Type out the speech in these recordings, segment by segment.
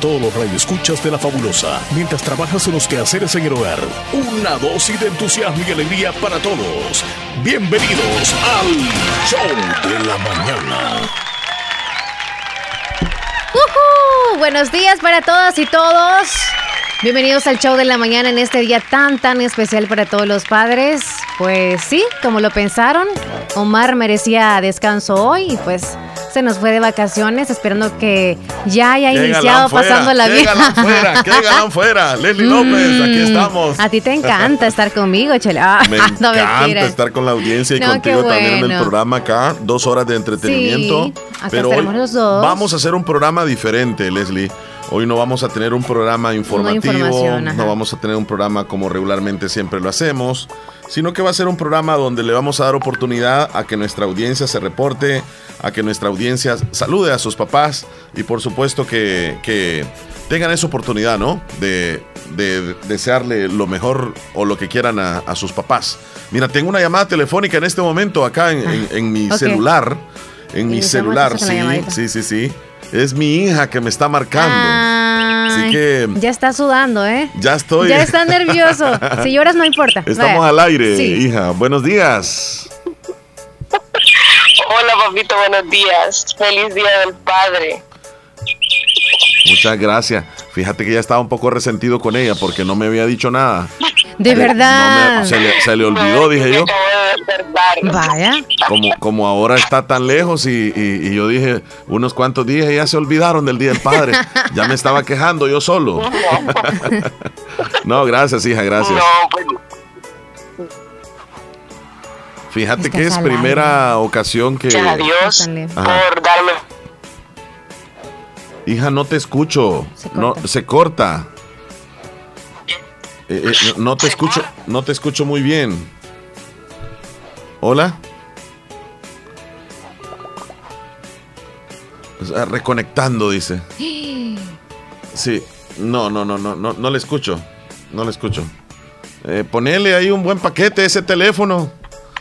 todos los radioescuchas de la fabulosa. Mientras trabajas en los quehaceres en el hogar, una dosis de entusiasmo y alegría para todos. Bienvenidos al Show de la Mañana. Buenos días para todas y todos. Bienvenidos al show de la mañana en este día tan tan especial para todos los padres. Pues sí, como lo pensaron, Omar merecía descanso hoy y pues se nos fue de vacaciones esperando que ya haya iniciado pasando la vida. Que fuera, que galán fuera. Leslie López, aquí mm, estamos. A ti te encanta estar conmigo, Chele. Ah, Me encanta estar con la audiencia y contigo también en el programa acá. Dos horas de entretenimiento. Sí, pero hoy los dos. vamos a hacer un programa diferente, Leslie. Hoy no vamos a tener un programa informativo, no, vamos a tener un programa como regularmente siempre lo hacemos, sino que va a ser un programa donde le vamos a dar oportunidad a que nuestra audiencia se reporte, a que nuestra audiencia salude a sus papás y por supuesto que, tengan esa oportunidad, ¿no? De, desearle lo mejor o lo que quieran a, sus papás. Mira, tengo una llamada telefónica en este momento acá en, mi celular. En mi celular, sí, sí, sí, sí. Es mi hija que me está marcando. Así que. Ya está sudando, ¿eh? Ya estoy. Ya está nervioso. Si lloras, no importa. Estamos al aire, hija. Buenos días. Hola, papito, buenos días. Feliz Día del Padre. Muchas gracias. Fíjate que ya estaba un poco resentido con ella porque no me había dicho nada. De verdad. se, le, olvidó, dije yo. Vaya. Como, como ahora está tan lejos y, yo dije, unos cuantos días ya se olvidaron del Día del Padre. Ya me estaba quejando yo solo. no, gracias, hija, gracias. Pues. Fíjate que es primera ocasión que... Adiós por darme... Hija, no te escucho. No, se corta. Eh, eh, no, te escucho, no te escucho muy bien. Hola. reconectando, dice. Sí. No, no, no, no, no, no le escucho. No le escucho. Eh, ponele ahí un buen paquete ese teléfono.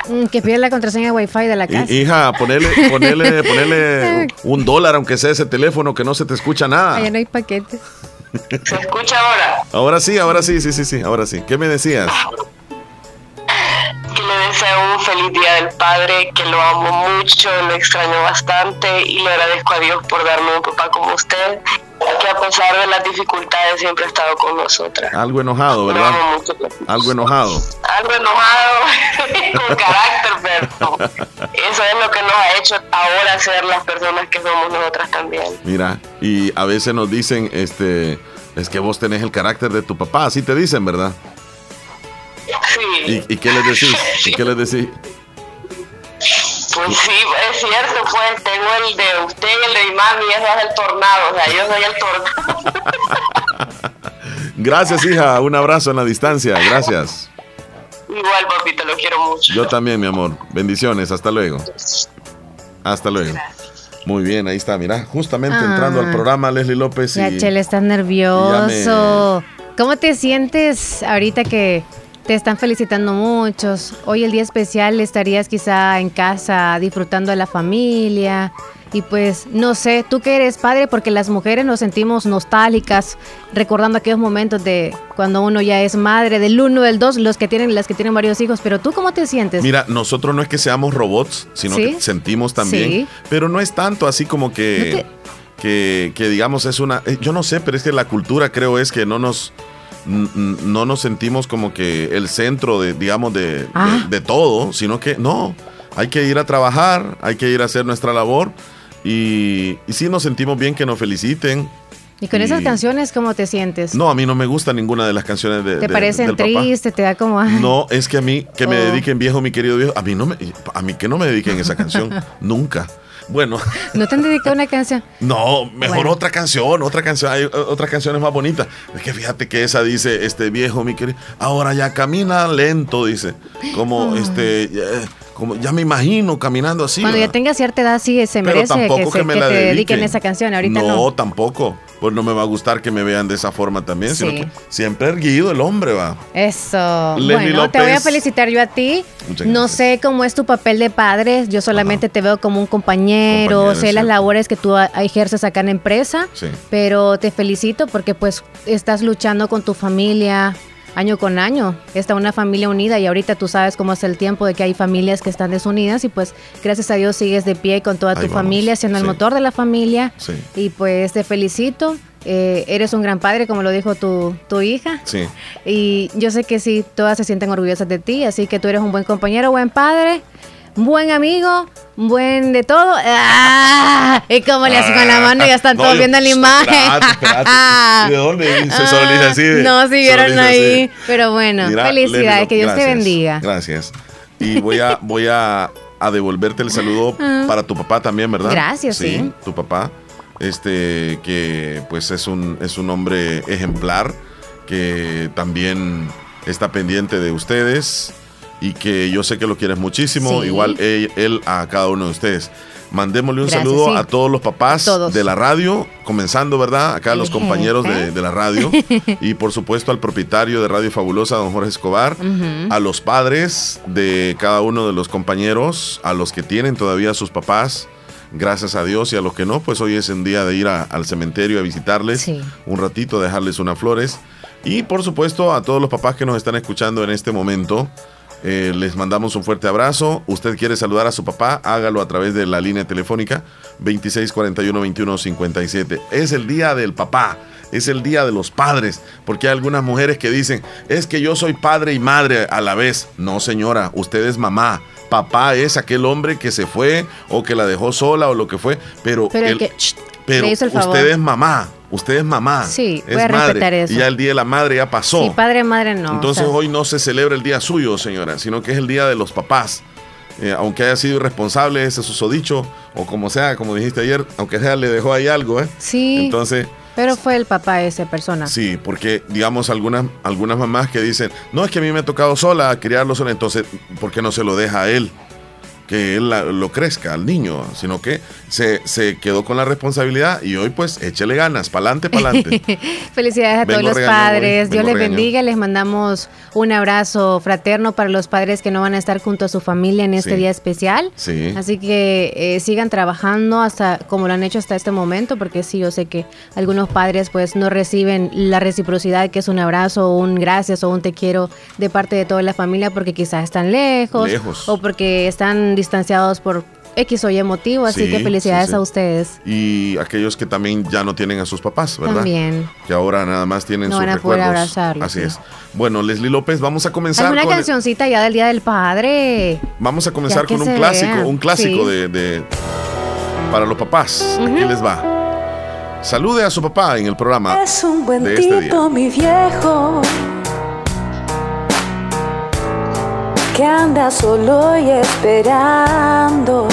Mm, que pide la contraseña Wi-Fi de la casa. hija, ponele, ponele, ponele un dólar, aunque sea ese teléfono, que no se te escucha nada. Allá no hay paquete. ¿Se escucha ahora? Ahora sí, ahora sí, sí, sí, sí, ahora sí. ¿Qué me decías? Que le deseo un feliz día del padre, que lo amo mucho, lo extraño bastante y le agradezco a Dios por darme un papá como usted, que a pesar de las dificultades siempre ha estado con nosotras. Algo enojado, ¿verdad? Algo enojado. Algo enojado, con carácter, pero eso es lo que nos ha hecho ahora ser las personas que somos nosotras también. Mira, y a veces nos dicen, este, es que vos tenés el carácter de tu papá, así te dicen, ¿verdad? Sí. ¿Y, qué les decís? ¿Y qué les decís? Pues sí, es cierto, pues tengo el de usted y el de mi mami, ese es el tornado, o sea, yo soy el tornado. Gracias, hija, un abrazo en la distancia, gracias. Igual, papito, lo quiero mucho. Yo también, mi amor. Bendiciones, hasta luego. Hasta luego. Muy bien, ahí está, mira, justamente entrando al ah. programa Leslie López. Y, ya, Chele, está nervioso. ¿Cómo te sientes ahorita que te están felicitando muchos. Hoy el día especial estarías quizá en casa disfrutando de la familia. Y pues no sé, tú que eres padre, porque las mujeres nos sentimos nostálgicas, recordando aquellos momentos de cuando uno ya es madre, del uno, del dos, los que tienen, las que tienen varios hijos. Pero tú cómo te sientes? Mira, nosotros no es que seamos robots, sino que sentimos también. Pero no es tanto así como que, que, que digamos es una. Eh, yo no sé, pero es que la cultura creo es que no nos no nos sentimos como que el centro de, digamos, ah. de, todo, sino que no, hay que ir a trabajar, hay que ir a hacer nuestra labor y, y sí nos sentimos bien que nos feliciten. ¿Y con esas canciones cómo te sientes? No, a mí no me gusta ninguna de las canciones de ¿Te parecen tristes? ¿Te da como.? No, es que a mí, que me oh. dediquen viejo, mi querido viejo, a mí, no me, a mí que no me dediquen esa canción, nunca. Bueno. ¿No te han dedicado una canción? No, mejor otra canción, otra canción. Hay otras canciones más bonitas. Es que fíjate que esa dice, este viejo, mi querido, ahora ya camina lento, dice. Como, este, como ya me imagino caminando así. Cuando ya tenga cierta edad, sí, se merece que, se, que, te dediquen esa canción. Ahorita no. No, tampoco. Pues no me va a gustar que me vean de esa forma también, sino que siempre erguido el hombre va. Eso. bueno, te voy a felicitar yo a ti. no sé cómo es tu papel de padre, yo solamente te veo como un compañero, sé las labores que tú ejerces acá en la empresa, pero te felicito porque pues estás luchando con tu familia, año con año. Está una familia unida y ahorita tú sabes cómo es el tiempo de que hay familias que están desunidas y pues gracias a Dios sigues de pie con toda tu familia, siendo el motor de la familia. Y pues te felicito. Eh, eres un gran padre, como lo dijo tu, tu hija. Sí. Y yo sé que sí, todas se sienten orgullosas de ti, así que tú eres un buen compañero, buen padre buen amigo, buen de todo. ¡Ah! Y como le hacen con la mano, ya están todos viendo la imagen. ¿De dónde? Se solo dice así. no, si vieron ahí. Pero bueno, felicidades, que Dios te bendiga. Gracias. Y voy a, voy a, a devolverte el saludo ah. para tu papá también, ¿verdad? Gracias, sí. sí. Tu papá, este, que pues es un, es un hombre ejemplar, que también está pendiente de ustedes y que yo sé que lo quieres muchísimo, igual él, a cada uno de ustedes. Mandémosle un saludo a todos los papás de la radio, comenzando, ¿verdad? Acá a los compañeros de, la radio y por supuesto al propietario de Radio Fabulosa, don Jorge Escobar, a los padres de cada uno de los compañeros, a los que tienen todavía sus papás, gracias a Dios, y a los que no, pues hoy es el día de ir al cementerio a visitarles un ratito, dejarles unas flores. Y por supuesto a todos los papás que nos están escuchando en este momento. Eh, les mandamos un fuerte abrazo. Usted quiere saludar a su papá, hágalo a través de la línea telefónica 2641-2157. Es el día del papá, es el día de los padres, porque hay algunas mujeres que dicen, es que yo soy padre y madre a la vez. No, señora, usted es mamá. Papá es aquel hombre que se fue o que la dejó sola o lo que fue, pero, pero usted es mamá. Usted es mamá. Sí, es voy a madre, eso. Y ya el día de la madre ya pasó. Sí, padre, madre no. Entonces hoy no se celebra el día suyo, señora, sino que es el día de los papás. Eh, aunque haya sido irresponsable, ese susodicho, o como sea, como dijiste ayer, aunque sea le dejó ahí algo, ¿eh? Sí. Entonces. Pero fue el papá esa persona. Sí, porque digamos algunas, algunas mamás que dicen, no es que a mí me ha tocado sola criarlo sola, entonces, ¿por qué no se lo deja a él? Que él lo crezca al niño, sino que se, se quedó con la responsabilidad y hoy pues échele ganas, pa'lante, pa'lante. Felicidades a todos los padres, Dios les bendiga, les mandamos un abrazo fraterno para los padres que no van a estar junto a su familia en este día especial. Sí. Así que eh, sigan trabajando hasta como lo han hecho hasta este momento, porque sí, yo sé que algunos padres pues no reciben la reciprocidad que es un abrazo, un gracias o un te quiero de parte de toda la familia porque quizás están lejos, lejos. o porque están distanciados por X o Y motivo, así que felicidades a ustedes. Y aquellos que también ya no tienen a sus papás, ¿verdad? También. Que ahora nada más tienen no sus van a recuerdos. Poder abrazarlos, así es. Bueno, Leslie López, vamos a comenzar una cancioncita ya del Día del Padre. Vamos a comenzar con un clásico, un clásico de, para los papás. Aquí les va. Salude a su papá en el programa. Es un buen de este día. mi viejo. Que anda solo y esperando.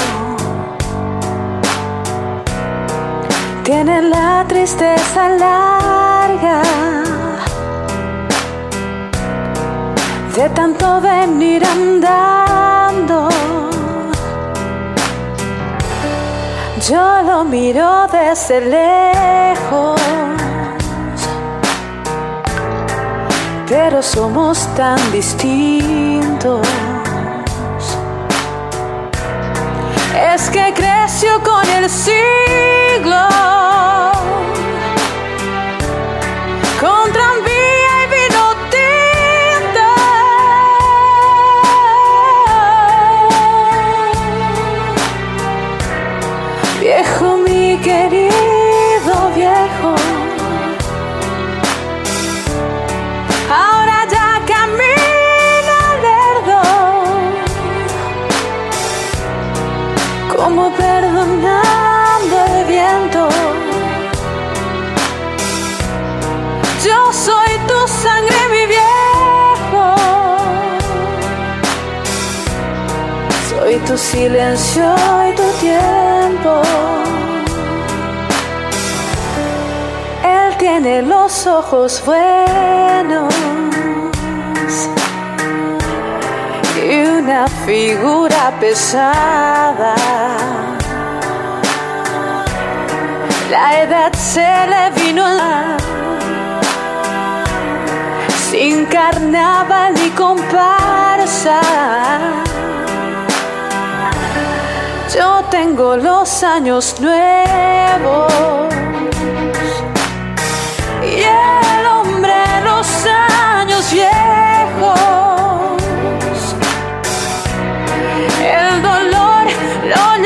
Tiene la tristeza larga de tanto venir andando. Yo lo miro desde lejos pero somos tan distintos. Es que creció con el siglo, silencio y tu tiempo. Él tiene los ojos buenos y una figura pesada. La edad se le vino a sin carnaval ni comparsa. Yo tengo los años nuevos y el hombre los años viejos. silencio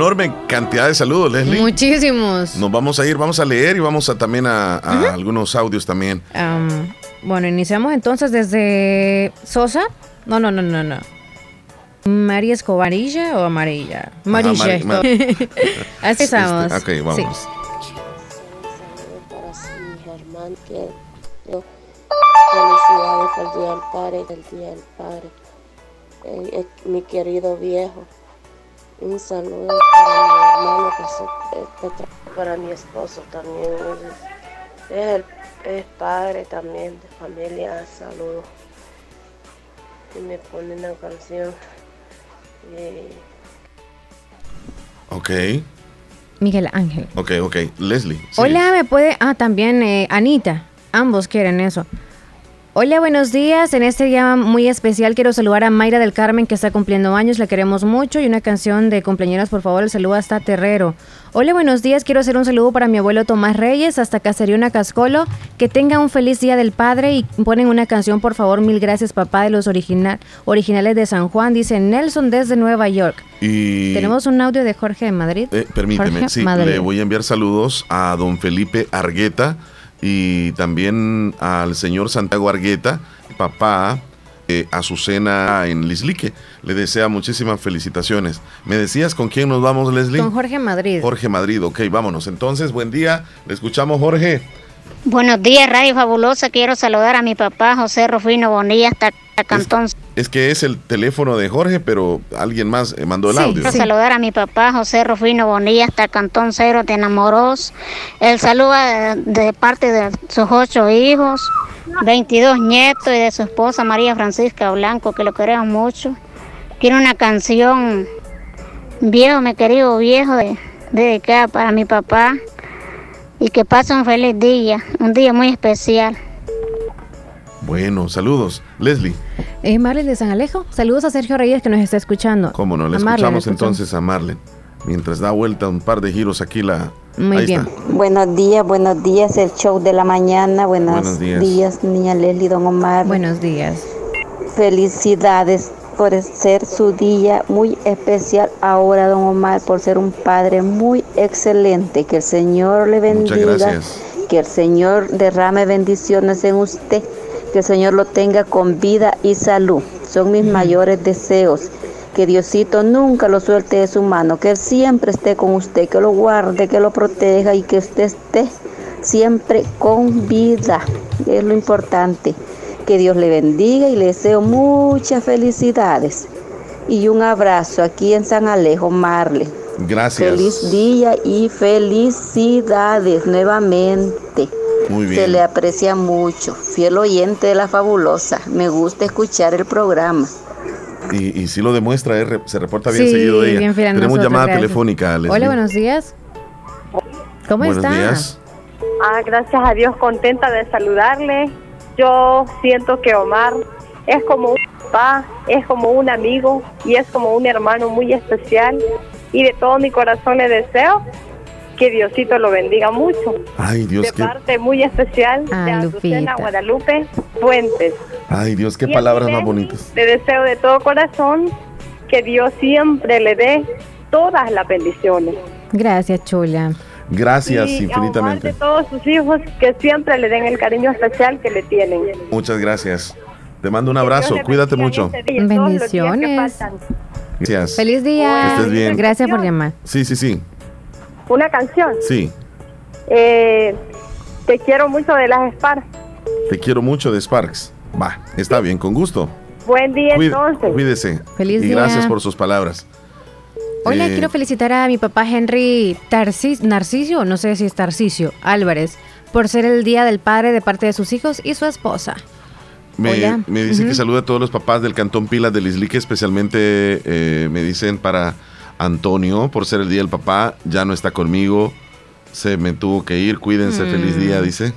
enorme cantidad de saludos, Leslie. Muchísimos. Nos vamos a ir, vamos a leer y vamos a también a, algunos audios también. bueno, iniciamos entonces desde Sosa. No, no, no, no, no. María Escobarilla o amarilla? Amarilla. Así estamos. ok, vamos. Felicidades al Día del Padre, el Día del Padre. Eh, eh, mi querido viejo. Un saludo para mi hermano, que para mi esposo también. Es, el, padre también de familia. Saludos. Y me pone una canción. Ok. Miguel Ángel. Ok, ok. Leslie. Hola, me puede. Ah, también eh, Anita. Ambos quieren eso. Hola, buenos días. En este día muy especial quiero saludar a Mayra del Carmen que está cumpliendo años, la queremos mucho y una canción de compañeras, por favor, el saludo hasta Terrero. Hola, buenos días. Quiero hacer un saludo para mi abuelo Tomás Reyes hasta Caseriona Cascolo. Que tenga un feliz día del padre y ponen una canción, por favor. Mil gracias, papá, de los original, originales de San Juan. Dice Nelson desde Nueva York. Y tenemos un audio de Jorge de Madrid. Eh, permíteme, sí, le voy a enviar saludos a don Felipe Argueta y también al señor Santiago Argueta, papá, eh, Azucena en Lislique. Le desea muchísimas felicitaciones. ¿Me decías con quién nos vamos, Leslie? Con Jorge Madrid. Jorge Madrid, ok, vámonos. Entonces, buen día. Le escuchamos, Jorge. Buenos días, Radio Fabulosa. Quiero saludar a mi papá, José Rufino Bonilla, hasta Cantón. Es, que es el teléfono de Jorge, pero alguien más eh, mandó el audio. Quiero saludar a mi papá, José Rufino Bonilla, hasta Cantón Cero de Enamoros. Él saluda de parte de sus ocho hijos, 22 nietos y de su esposa María Francisca Blanco, que lo queremos mucho. Quiero una canción, viejo, mi querido viejo, dedicada para mi papá y que pase un feliz día, un día muy especial. Bueno, saludos. Leslie. Eh, Marlene de San Alejo. Saludos a Sergio Reyes que nos está escuchando. Cómo no, le escuchamos entonces a Marlene. Mientras da vuelta un par de giros aquí la... Muy bien. Buenos días, buenos días, el show de la mañana. Buenos, días. niña Leslie, don Omar. Buenos días. Felicidades por ser su día muy especial ahora, don Omar, por ser un padre muy excelente. Que el Señor le bendiga. Que el Señor derrame bendiciones en usted. Que el Señor lo tenga con vida y salud. Son mis mayores deseos. Que Diosito nunca lo suelte de su mano. Que Él siempre esté con usted. Que lo guarde, que lo proteja y que usted esté siempre con vida. Es lo importante. Que Dios le bendiga y le deseo muchas felicidades. Y un abrazo aquí en San Alejo, Marle. Gracias. Feliz día y felicidades nuevamente. Muy bien. Se le aprecia mucho. Fiel oyente de la fabulosa. Me gusta escuchar el programa. Y, si lo demuestra, se reporta bien seguido de ella. Tenemos llamada telefónica. Hola, buenos días. ¿Cómo buenos Días. Ah, gracias a Dios, contenta de saludarle yo siento que Omar es como un papá, es como un amigo y es como un hermano muy especial. Y de todo mi corazón le deseo que Diosito lo bendiga mucho. Ay, Dios. De parte muy especial de Azucena Guadalupe Fuentes. Ay, Dios, qué palabras más bonitas. Le deseo de todo corazón que Dios siempre le dé todas las bendiciones. Gracias, Chula. Gracias y infinitamente. A todos sus hijos que siempre le den el cariño especial que le tienen. Muchas gracias. Te mando un abrazo. Cuídate mucho. Bendiciones. Gracias. Feliz día. Que estés bien. Gracias por llamar. Sí, sí, sí. Una canción. Sí. Eh, te quiero mucho de las Sparks. Te quiero mucho de Sparks. Va, está bien, con gusto. Buen día entonces. Cuídese. Feliz y gracias por sus palabras. Hola, eh, quiero felicitar a mi papá Henry Tarcis, Narcisio, no sé si es Tarcisio, Álvarez, por ser el Día del Padre de parte de sus hijos y su esposa. Me, dice que saluda a todos los papás del Cantón Pilas del Islique, especialmente eh, me dicen para Antonio, por ser el Día del Papá, ya no está conmigo, se me tuvo que ir, cuídense, feliz día, mm. dice.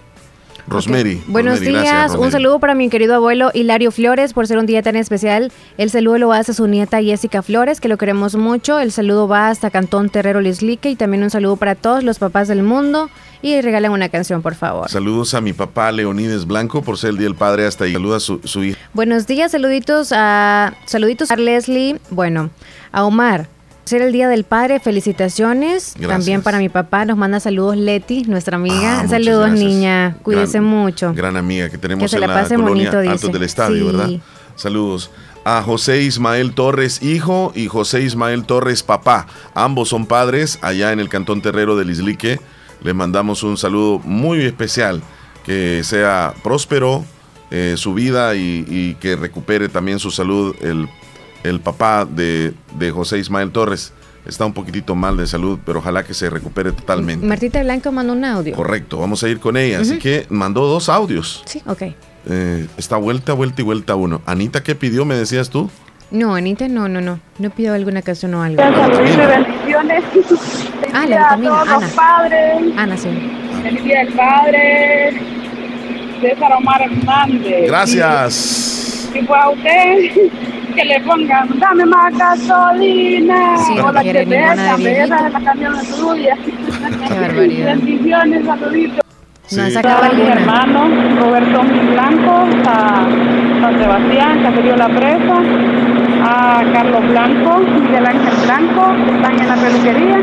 Rosemary. Buenos días, un saludo para mi querido abuelo Hilario Flores por ser un día tan especial. El saludo lo hace su nieta Jessica Flores, que lo queremos mucho. El saludo va hasta Cantón Terrero Lislique y también un saludo para todos los papás del mundo. Y regalen una canción, por favor. Saludos a mi papá Leonides Blanco por ser el Día del Padre hasta ahí. Saluda a su, su hija. Buenos días, saluditos a saluditos a Leslie, bueno, a Omar, ser el Día del Padre, felicitaciones. También para mi papá nos manda saludos Leti, nuestra amiga. Ah, saludos niña, cuídese mucho. Gran amiga que tenemos en la, colonia bonito, del Estadio, ¿verdad? Saludos a José Ismael Torres hijo y José Ismael Torres papá. Ambos son padres allá en el Cantón Terrero del Islique. Les mandamos un saludo muy especial. Que sea próspero eh, su vida y, y, que recupere también su salud el el papá de, José Ismael Torres está un poquitito mal de salud, pero ojalá que se recupere totalmente. Martita Blanco mandó un audio. Correcto, vamos a ir con ella. Así que mandó dos audios. Sí, ok. Eh, está vuelta, vuelta y vuelta uno. Anita, ¿qué pidió? ¿Me decías tú? No, Anita, no, no, no. No pidió alguna canción o algo. bendiciones. Ah, la vitamina. Ana. Los padres. Ana, sí. Feliz día del padre. César Omar Hernández. Gracias. Y, fue a usted que le pongan, dame más gasolina. Sí, o la que te deja, de la camión tuya. Qué barbaridad. Bendiciones, saluditos. Sí. No sacaba mi hermano Roberto Blanco, a San Sebastián, que se dio la presa, a Carlos Blanco, Miguel Ángel Blanco, que están en la peluquería,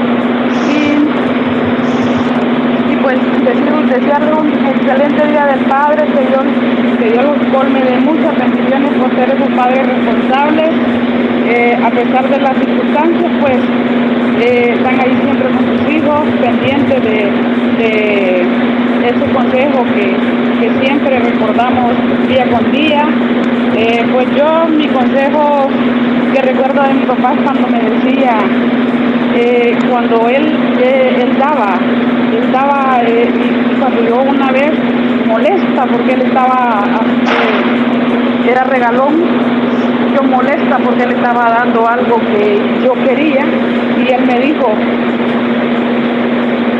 pues desearle un excelente día del Padre, que Dios, que Dios los colme de muchas bendiciones por ser esos padres responsables, eh, a pesar de las circunstancias, pues eh, están ahí siempre con sus hijos, pendientes de, de ese consejo que, que, siempre recordamos día con día. Eh, pues yo mi consejo que recuerdo de mi papá cuando me decía, cuando él, él daba estaba, eh, cuando yo una vez molesta porque él estaba, eh, era regalón, yo molesta porque él estaba dando algo que yo quería y él me dijo,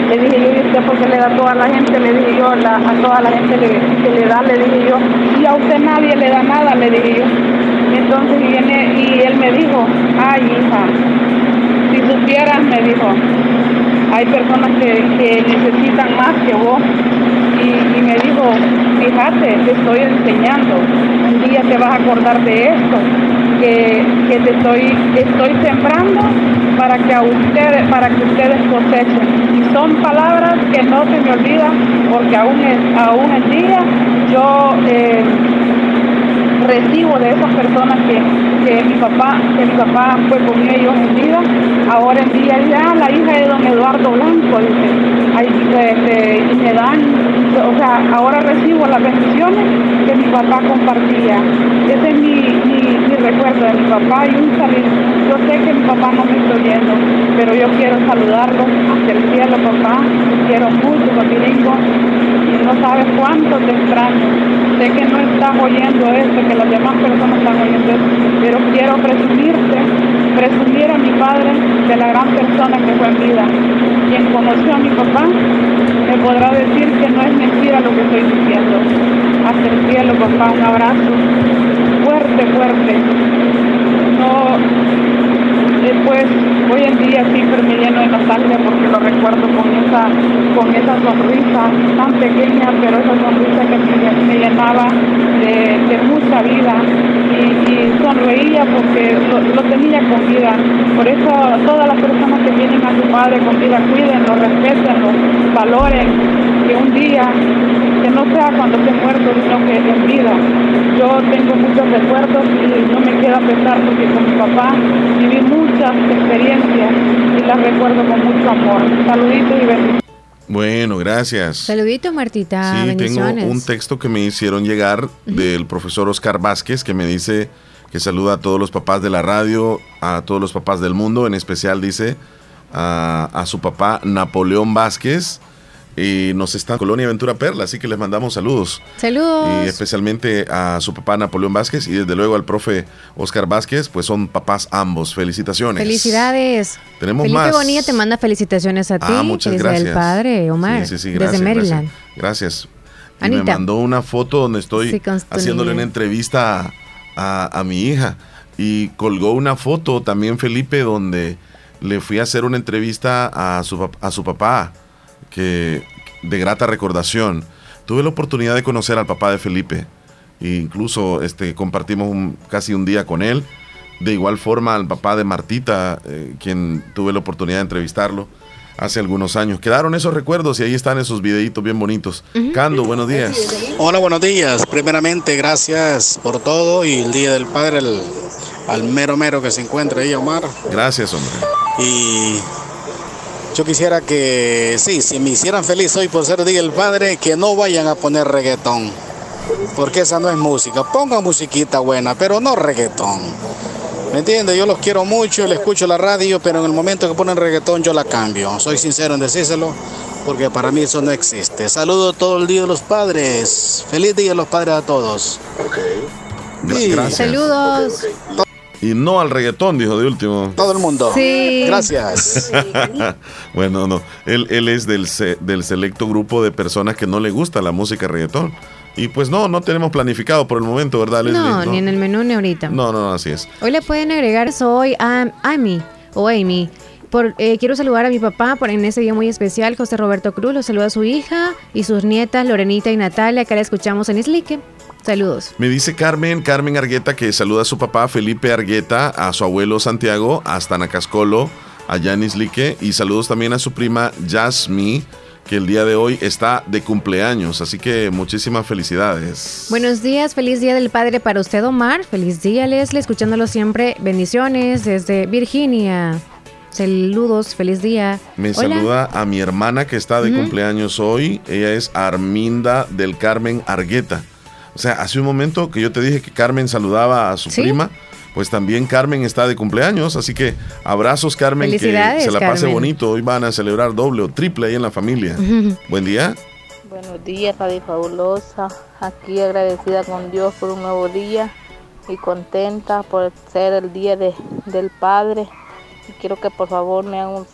le dije yo, ¿y usted por qué le da a toda la gente? Le dije yo, a toda la gente que le da, le dije yo, y a usted nadie le da nada, le dije yo. Entonces viene y él me dijo, ay hija, me dijo, hay personas que, necesitan más que vos. Y, me dijo, fíjate, te estoy enseñando, un día te vas a acordar de esto, que, te estoy, estoy sembrando para que a ustedes, para que ustedes cosechen. Y son palabras que no se me olvidan, porque aún, aún en día yo eh, recibo de esas personas que, que mi papá, que mi papá fue con ellos en vida, ahora en día ya la hija de don Eduardo Blanco, dice, este, y me dan, o sea, ahora recibo las bendiciones que mi papá compartía. Ese es mi, mi, recuerdo de mi papá y un saludo. Yo sé que mi papá no me está oyendo, pero yo quiero saludarlo hacia el cielo, papá. Quiero mucho, y no sabes cuánto te extraño sé que no estás oyendo esto, que las demás personas están oyendo esto, pero quiero presumirte, presumir a mi padre de la gran persona que fue en vida. Quien conoció a mi papá me podrá decir que no es mentira lo que estoy diciendo. Hasta el cielo, papá, un abrazo bastante fuerte. No, después hoy en día siempre me lleno de nostalgia porque lo recuerdo con esa, con esa sonrisa tan pequeña, pero esa sonrisa que me, llenaba de, mucha vida y, sonreía porque lo, tenía con vida. Por eso todas las personas que vienen a su padre con vida, cuídenlo, respetenlo, valoren, que un día que no sea cuando esté muerto, sino que en vida. Yo tengo muchos recuerdos y no me queda pesar porque con mi papá viví muchas experiencias y las recuerdo con mucho amor. Saluditos y bendiciones. Bueno, gracias. Saluditos, Martita. Sí, tengo un texto que me hicieron llegar del profesor Oscar Vázquez que me dice que saluda a todos los papás de la radio, a todos los papás del mundo, en especial dice a, a su papá Napoleón Vázquez y nos está Colonia Ventura Perla, así que les mandamos saludos. Saludos. Y especialmente a su papá Napoleón Vázquez y desde luego al profe Oscar Vázquez, pues son papás ambos. Felicitaciones. Felicidades. Tenemos Felipe más. Bonilla te manda felicitaciones a ti. Ah, muchas gracias. el padre, Omar. Sí, sí, gracias, desde Maryland. Gracias. Y me mandó una foto donde estoy haciéndole una entrevista a, a mi hija. Y colgó una foto también Felipe donde le fui a hacer una entrevista a su, a su papá que de grata recordación. Tuve la oportunidad de conocer al papá de Felipe. E incluso este, compartimos casi un día con él. De igual forma al papá de Martita, eh, quien tuve la oportunidad de entrevistarlo hace algunos años. Quedaron esos recuerdos y ahí están esos videitos bien bonitos. Cando, buenos días. Hola, buenos días. Primeramente, gracias por todo y el Día del Padre al mero mero que se encuentra ahí, Omar. Gracias, hombre. Y yo quisiera que, sí, si me hicieran feliz hoy por ser Día del Padre, que no vayan a poner reggaetón. Porque esa no es música. Pongan musiquita buena, pero no reggaetón. ¿Me entiendes? Yo los quiero mucho, le escucho la radio, pero en el momento que ponen reggaetón yo la cambio. Soy sincero en decírselo, porque para mí eso no existe. Saludo todo el Día de los Padres. Feliz Día de los Padres a todos. Gracias. Saludos. Y no al reggaetón, dijo de último. Todo el mundo. Sí. Gracias. bueno, no. Él, él es del, del selecto grupo de personas que no le gusta la música reggaetón. Y pues no, no tenemos planificado por el momento, ¿verdad, Leslie? No, ni en el menú ni ahorita. No, no, así es. Hoy le pueden agregar soy a Amy o Amy. Por, eh, quiero saludar a mi papá por en ese día muy especial, José Roberto Cruz. Lo saluda a su hija y sus nietas, Lorenita y Natalia, que la escuchamos en Islique. Saludos. Me dice Carmen, Carmen Argueta, que saluda a su papá Felipe Argueta, a su abuelo Santiago, hasta Nacascolo, a Yanis Lique, y saludos también a su prima Jasmine, que el día de hoy está de cumpleaños, así que muchísimas felicidades. Buenos días, feliz día del padre para usted, Omar. Feliz día, Leslie, escuchándolo siempre. Bendiciones desde Virginia. Saludos, feliz día. Me saluda a mi hermana que está de cumpleaños hoy. Ella es Arminda del Carmen Argueta. O sea, hace un momento que yo te dije que Carmen saludaba a su prima, pues también Carmen está de cumpleaños, así que abrazos Carmen, que se la pase bonito. Hoy van a celebrar doble o triple ahí en la familia. Buen día. Buenos días, Padre Fabulosa. Aquí agradecida con Dios por un nuevo día y contenta por ser el día de, del Padre. Y quiero que por favor me hagan un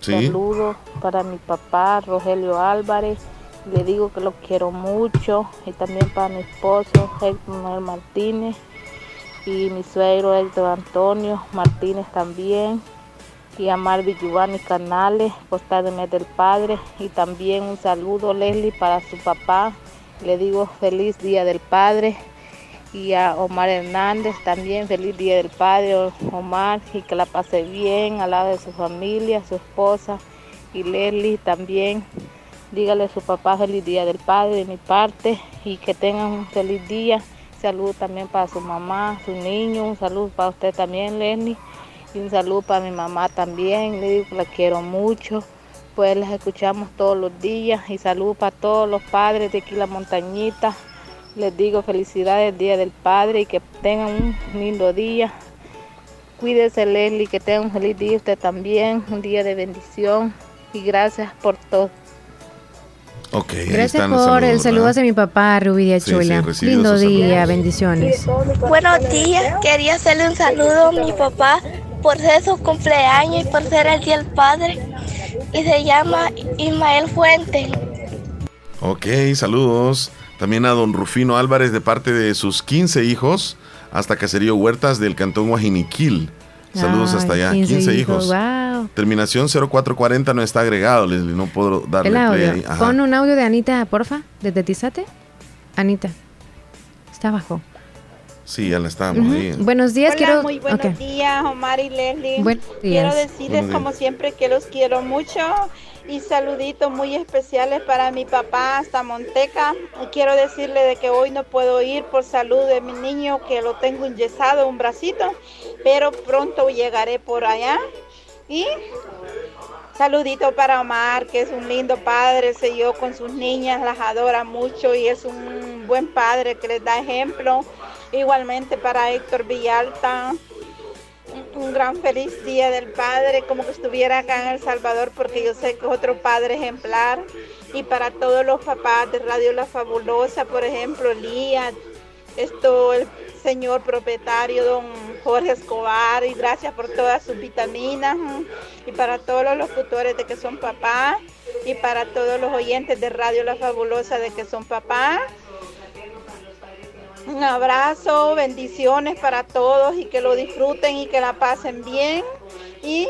saludo para mi papá, Rogelio Álvarez le digo que lo quiero mucho y también para mi esposo Héctor Martínez y mi suegro Héctor Antonio Martínez también y a Marvi Giovanni Canales por estar de mes del padre y también un saludo Leslie para su papá. Le digo feliz día del padre y a Omar Hernández también feliz día del padre Omar y que la pase bien al lado de su familia su esposa y Leslie también Dígale a su papá feliz día del padre de mi parte y que tengan un feliz día. Salud también para su mamá, su niño, un saludo para usted también, Lenny. Y un saludo para mi mamá también. Le digo la quiero mucho. Pues las escuchamos todos los días. Y salud para todos los padres de aquí la montañita. Les digo felicidades Día del Padre y que tengan un lindo día. Cuídese Leslie, que tengan un feliz día usted también, un día de bendición y gracias por todo. Gracias por el saludo hacia mi papá, Rubí de Chula. Lindo día, bendiciones. Buenos días, quería hacerle un saludo a mi papá por ser su cumpleaños y por ser el día del padre. Y se llama Ismael Fuente. Ok, saludos. También a don Rufino Álvarez de parte de sus 15 hijos hasta Caserío Huertas del Cantón Guajiniquil. Saludos hasta allá. 15, hijos. Terminación 0440 no está agregado, Leslie. No puedo darle El audio. Pon un audio de Anita, porfa, desde Tizate. Anita. Está abajo. Sí, ya la estábamos Buenos días, Hola, muy buenos días, Omar y Leslie. Quiero decirles, como siempre, que los quiero mucho y saluditos muy especiales para mi papá hasta Monteca. Y quiero decirle de que hoy no puedo ir por salud de mi niño, que lo tengo enyesado un bracito, pero pronto llegaré por allá. Y saludito para Omar, que es un lindo padre, se yo con sus niñas, las adora mucho y es un buen padre que les da ejemplo. Igualmente para Héctor Villalta, un gran feliz día del padre, como que estuviera acá en El Salvador, porque yo sé que es otro padre ejemplar. Y para todos los papás de Radio La Fabulosa, por ejemplo, Lía, esto, el señor propietario, don Jorge Escobar, y gracias por todas sus vitaminas. Y para todos los locutores de que son papás, y para todos los oyentes de Radio La Fabulosa de que son papás. Un abrazo, bendiciones para todos y que lo disfruten y que la pasen bien. Y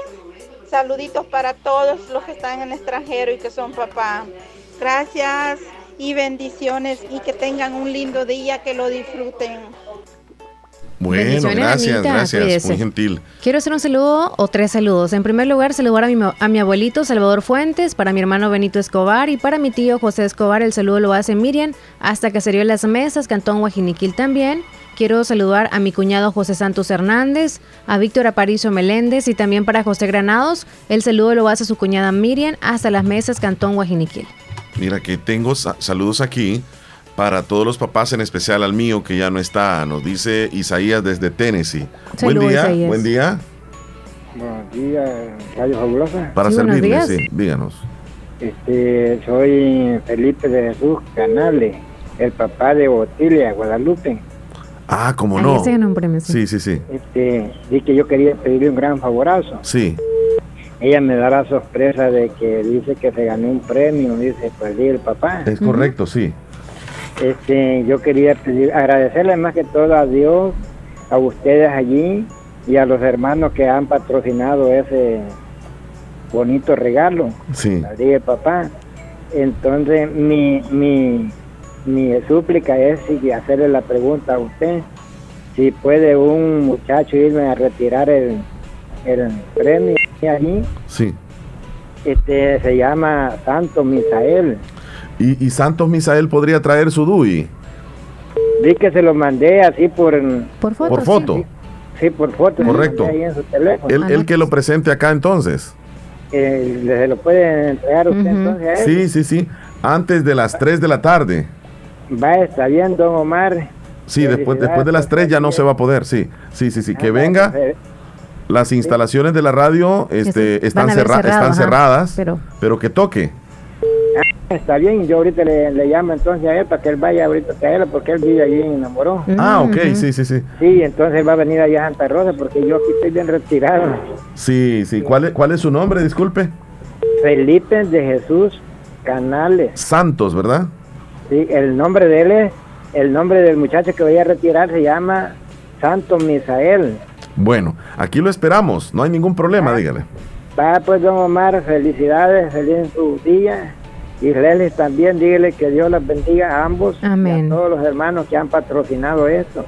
saluditos para todos los que están en el extranjero y que son papás. Gracias y bendiciones y que tengan un lindo día, que lo disfruten. Bueno, gracias, gracias, muy gentil. Quiero hacer un saludo o tres saludos. En primer lugar, saludar a mi, a mi abuelito Salvador Fuentes, para mi hermano Benito Escobar y para mi tío José Escobar. El saludo lo hace Miriam hasta que en Las Mesas, Cantón Guajiniquil también. Quiero saludar a mi cuñado José Santos Hernández, a Víctor Aparicio Meléndez y también para José Granados. El saludo lo hace su cuñada Miriam hasta Las Mesas, Cantón Guajiniquil. Mira que tengo saludos aquí para todos los papás, en especial al mío que ya no está, nos dice Isaías desde Tennessee. buen día, buen día. Buenos días, Radio Fabulosa. Para servirle, sí, díganos. Este, soy Felipe de Jesús Canales, el papá de Otilia, Guadalupe. Ah, cómo no. Sí, sí, sí. Este, di que yo quería pedirle un gran favorazo. Sí. Ella me da la sorpresa de que dice que se ganó un premio, dice, pues el papá. Es correcto, sí. Este, yo quería pedir, agradecerle más que todo a Dios, a ustedes allí y a los hermanos que han patrocinado ese bonito regalo. Sí. Día papá. Entonces, mi, mi, mi súplica es si hacerle la pregunta a usted, si puede un muchacho irme a retirar el, el premio allí. Sí. Este, se llama Santo Misael. ¿Y, Santos Misael podría traer su DUI? Vi que se lo mandé así por... Por foto. Por foto. Sí, por foto. Correcto. Él, que lo presente acá entonces. Eh, ¿Se lo puede entregar usted entonces Sí, sí, sí. Antes de las 3 de la tarde. Va, está bien, don Omar. Sí, después, después de las 3 ya no se va a poder, sí. Sí, sí, sí. Que ah, venga. Las instalaciones de la radio este, están, están cerradas, pero... pero que toque. Está bien, yo ahorita le, llamo entonces a él para que él vaya ahorita a traerlo porque él vive allí en Enamoró. Ah, ok, sí, sí, sí. Sí, entonces va a venir allá a Santa Rosa porque yo aquí estoy bien retirado. Sí, sí. ¿Cuál es, cuál es su nombre, disculpe? Felipe de Jesús Canales. Santos, ¿verdad? Sí, el nombre de él es, el nombre del muchacho que voy a retirar se llama Santo Misael. Bueno, aquí lo esperamos, no hay ningún problema, dígale. Va, pues, don Omar, felicidades, feliz en su día y Leslie también, dígale que Dios las bendiga a ambos. Amén. Y a todos los hermanos que han patrocinado esto.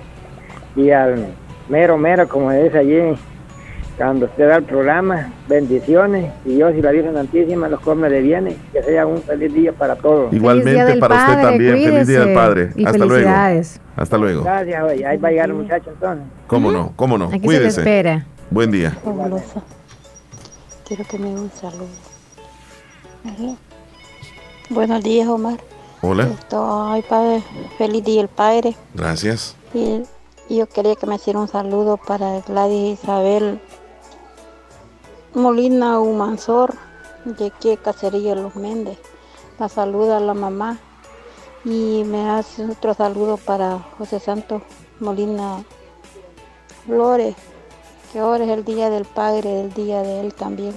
Y al mero mero, como dice allí, cuando usted da el programa, bendiciones. Y Dios y la Virgen Santísima los come de bienes. Que sea un feliz día para todos. Igualmente para usted también. Feliz día del Padre. Hasta luego. Hasta luego. Gracias, Ahí va a llegar el muchacho entonces. ¿Cómo no? ¿Cómo no? Aquí Cuídese. espera. Buen día. Quiero que me un saludo. Buenos días, Omar. Hola. Estoy, padre, feliz día el padre. Gracias. Y, yo quería que me hiciera un saludo para Gladys Isabel Molina Humansor, de aquí Cacería Los Méndez. La saluda a la mamá. Y me hace otro saludo para José Santos Molina Flores, que ahora es el día del padre, el día de él también.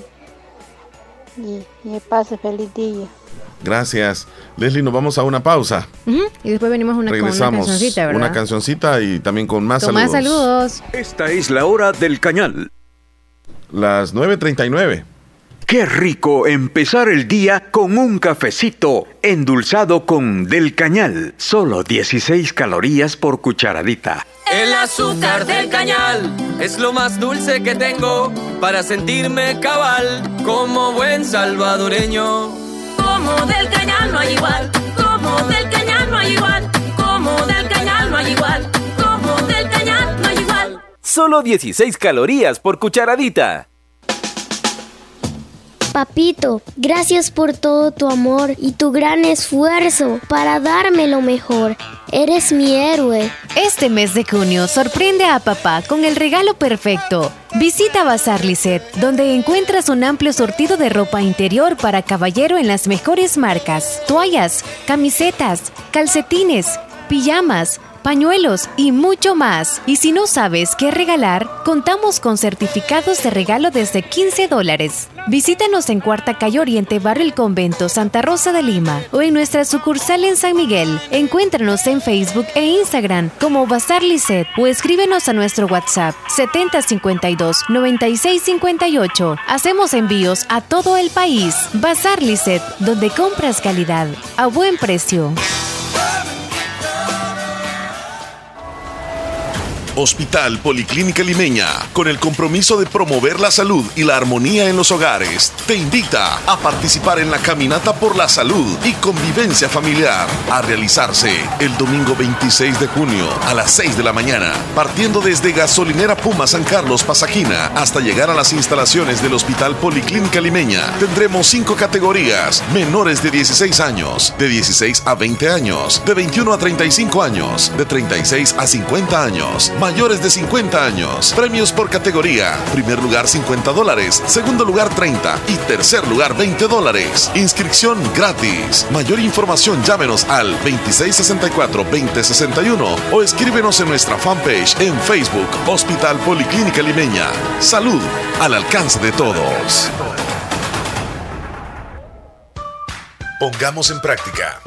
Y, y pase feliz día. Gracias. Leslie, nos vamos a una pausa. Y después venimos una, Regresamos, con una cancioncita, ¿verdad? Una cancioncita y también con más con saludos. más saludos. Esta es la hora del cañal. Las 9.39. Qué rico empezar el día con un cafecito endulzado con Del Cañal. Solo 16 calorías por cucharadita. El azúcar del cañal es lo más dulce que tengo para sentirme cabal como buen salvadoreño. Como del cañal no hay igual, como del cañal no hay igual, como del cañal no hay igual, como del cañal no hay igual. Solo 16 calorías por cucharadita. Papito, gracias por todo tu amor y tu gran esfuerzo para darme lo mejor. Eres mi héroe. Este mes de junio sorprende a papá con el regalo perfecto. Visita Bazar Lisset, donde encuentras un amplio sortido de ropa interior para caballero en las mejores marcas: toallas, camisetas, calcetines, pijamas pañuelos y mucho más. Y si no sabes qué regalar, contamos con certificados de regalo desde 15 dólares. Visítanos en Cuarta Calle Oriente, Barrio El Convento, Santa Rosa de Lima o en nuestra sucursal en San Miguel. Encuéntranos en Facebook e Instagram como Bazar Lisset o escríbenos a nuestro WhatsApp 7052-9658. Hacemos envíos a todo el país. Bazar Lisset, donde compras calidad a buen precio. Hospital Policlínica Limeña, con el compromiso de promover la salud y la armonía en los hogares, te invita a participar en la Caminata por la Salud y Convivencia Familiar, a realizarse el domingo 26 de junio a las 6 de la mañana, partiendo desde Gasolinera Puma San Carlos Pasajina hasta llegar a las instalaciones del Hospital Policlínica Limeña. Tendremos cinco categorías: menores de 16 años, de 16 a 20 años, de 21 a 35 años, de 36 a 50 años mayores de 50 años. Premios por categoría. Primer lugar 50 dólares, segundo lugar 30 y tercer lugar 20 dólares. Inscripción gratis. Mayor información llámenos al 2664-2061 o escríbenos en nuestra fanpage en Facebook Hospital Policlínica Limeña. Salud al alcance de todos. Pongamos en práctica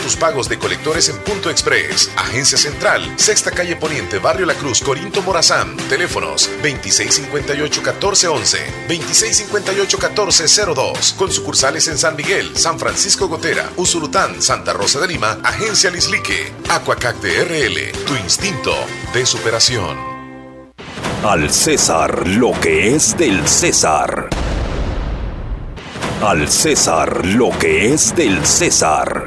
tus pagos de colectores en Punto Express, Agencia Central, Sexta Calle Poniente, Barrio La Cruz, Corinto Morazán. Teléfonos 2658-1411, 2658-1402. Con sucursales en San Miguel, San Francisco Gotera, Usurután, Santa Rosa de Lima, Agencia Lislique, Aquacac RL, tu instinto de superación. Al César, lo que es del César. Al César lo que es del César.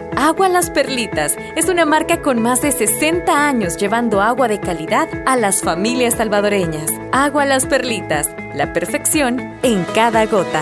Agua Las Perlitas es una marca con más de 60 años llevando agua de calidad a las familias salvadoreñas. Agua Las Perlitas, la perfección en cada gota.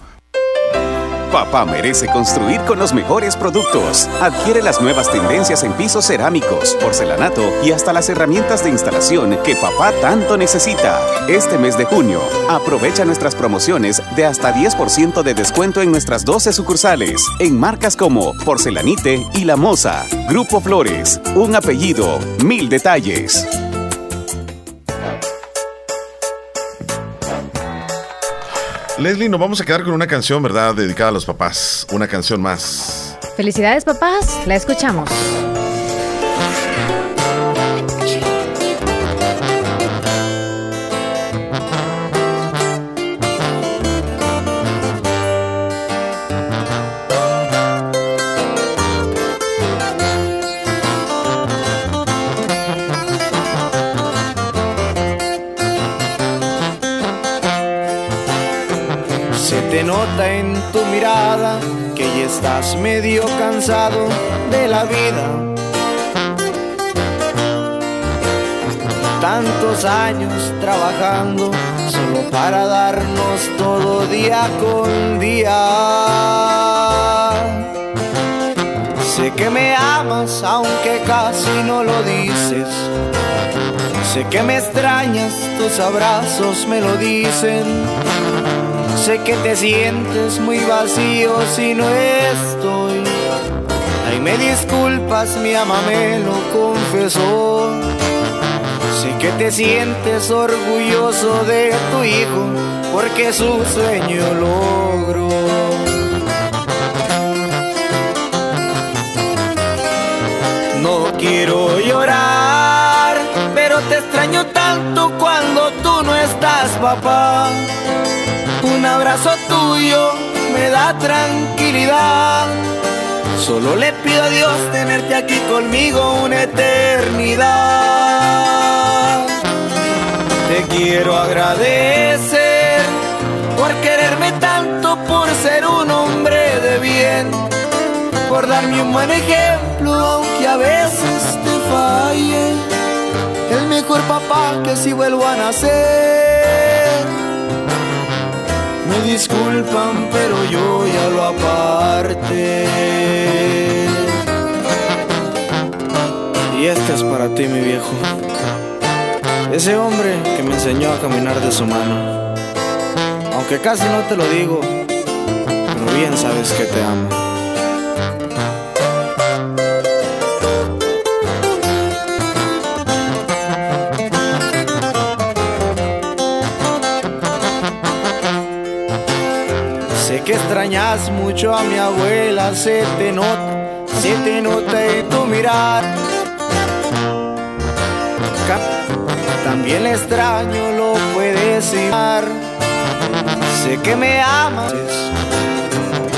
Papá merece construir con los mejores productos. Adquiere las nuevas tendencias en pisos cerámicos, porcelanato y hasta las herramientas de instalación que papá tanto necesita. Este mes de junio, aprovecha nuestras promociones de hasta 10% de descuento en nuestras 12 sucursales, en marcas como Porcelanite y La Moza. Grupo Flores, un apellido, mil detalles. Leslie, nos vamos a quedar con una canción, ¿verdad? Dedicada a los papás. Una canción más. Felicidades, papás. La escuchamos. Estás medio cansado de la vida. Tantos años trabajando solo para darnos todo día con día. Sé que me amas aunque casi no lo dices. Sé que me extrañas, tus abrazos me lo dicen Sé que te sientes muy vacío si no estoy. Ay, me disculpas, mi ama me lo confesó. Sé que te sientes orgulloso de tu hijo porque su sueño logró. Te extraño tanto cuando tú no estás, papá. Un abrazo tuyo me da tranquilidad. Solo le pido a Dios tenerte aquí conmigo una eternidad. Te quiero agradecer por quererme tanto, por ser un hombre de bien, por darme un buen ejemplo, aunque a veces te falle. Mejor papá que si vuelvo a nacer me disculpan, pero yo ya lo aparte. Y este es para ti, mi viejo. Ese hombre que me enseñó a caminar de su mano. Aunque casi no te lo digo, pero bien sabes que te amo. Extrañas mucho a mi abuela, se te nota, se te nota en tu mirar. También extraño, lo puedes llamar. Sé que me amas,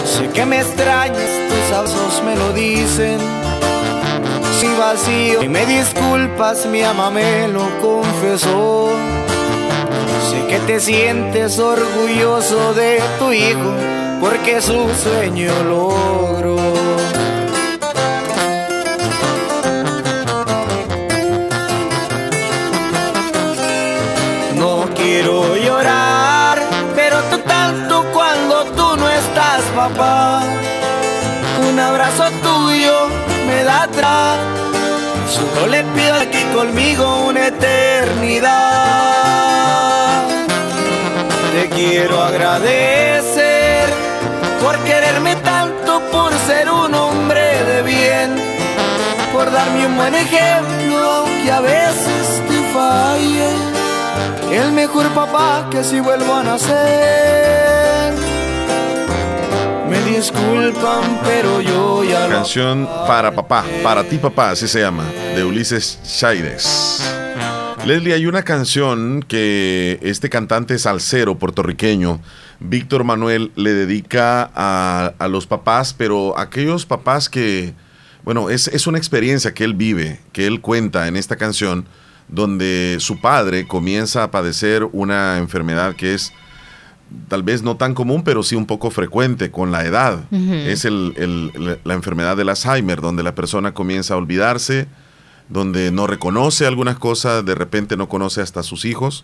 sé que me extrañas, tus abrazos me lo dicen. Si vacío, y me disculpas, mi ama me lo confesó. Sé que te sientes orgulloso de tu hijo, porque su sueño logró. quiero llorar, pero tú tanto cuando tú no estás, papá. Un abrazo tuyo me da atrás. Solo le pido aquí conmigo una eternidad. Te quiero agradecer por quererme tanto, por ser un hombre de bien, por darme un buen ejemplo, que a veces te falle el mejor papá que si vuelvo a nacer. Me disculpan, pero yo ya Canción para papá, para ti papá, así se llama, de Ulises Chaides. Leslie, hay una canción que este cantante salsero puertorriqueño, Víctor Manuel, le dedica a, a, los papás, pero aquellos papás que, bueno, es, es una experiencia que él vive, que él cuenta en esta canción donde su padre comienza a padecer una enfermedad que es tal vez no tan común, pero sí un poco frecuente con la edad. Es la enfermedad del Alzheimer, donde la persona comienza a olvidarse, donde no reconoce algunas cosas, de repente no conoce hasta sus hijos.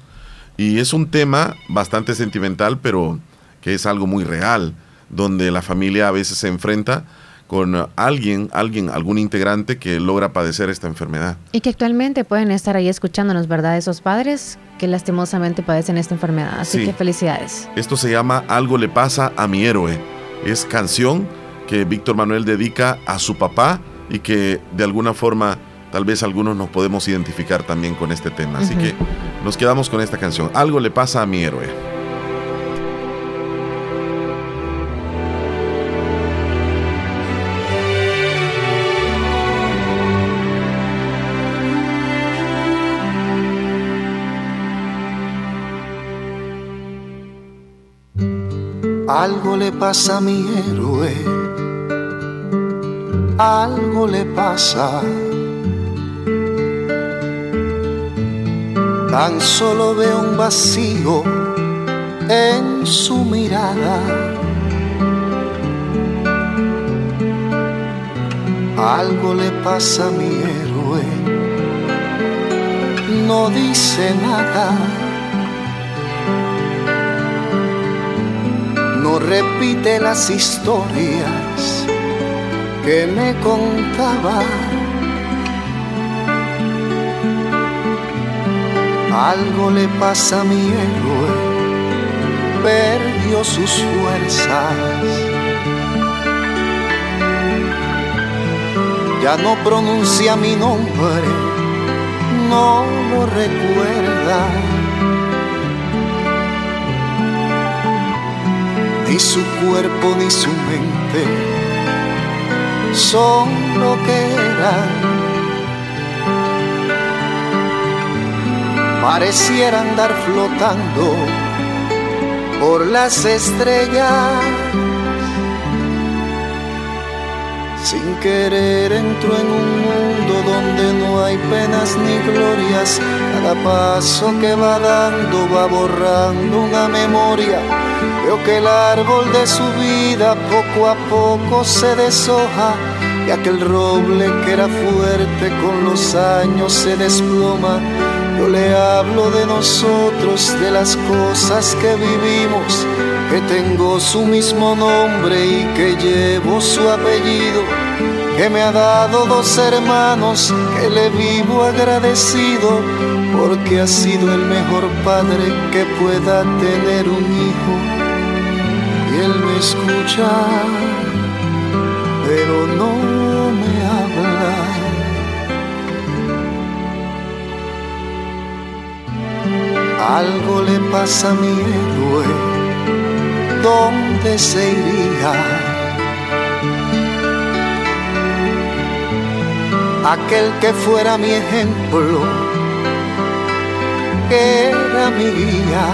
Y es un tema bastante sentimental, pero que es algo muy real, donde la familia a veces se enfrenta con alguien, alguien, algún integrante que logra padecer esta enfermedad. Y que actualmente pueden estar ahí escuchándonos, ¿verdad? Esos padres que lastimosamente padecen esta enfermedad. Así que felicidades. Esto se llama Algo le pasa a mi héroe. Es canción que Víctor Manuel dedica a su papá y que de alguna forma tal vez algunos nos podemos identificar también con este tema. Así que nos quedamos con esta canción. Algo le pasa a mi héroe. Algo le pasa a mi héroe, algo le pasa. Tan solo veo un vacío en su mirada. Algo le pasa a mi héroe, no dice nada no repite las historias que me contaba. Algo le pasa a mi héroe, perdió sus fuerzas. Ya no pronuncia mi nombre, no lo recuerda ni su cuerpo ni su mente son lo que eran. Pareciera andar flotando por las estrellas. Sin querer entró en un mundo donde no hay penas ni glorias. Cada paso que va dando va borrando una memoria Veo que el árbol de su vida poco a poco se deshoja y aquel roble que era fuerte con los años se desploma. Yo le hablo de nosotros, de las cosas que vivimos, que tengo su mismo nombre y que llevo su apellido, que me ha dado dos hermanos, que le vivo agradecido, porque ha sido el mejor padre que pueda tener un hijo. Él me escucha, Algo le pasa a mi héroe, dónde se iría. Aquel que fuera mi ejemplo, que era mi guía,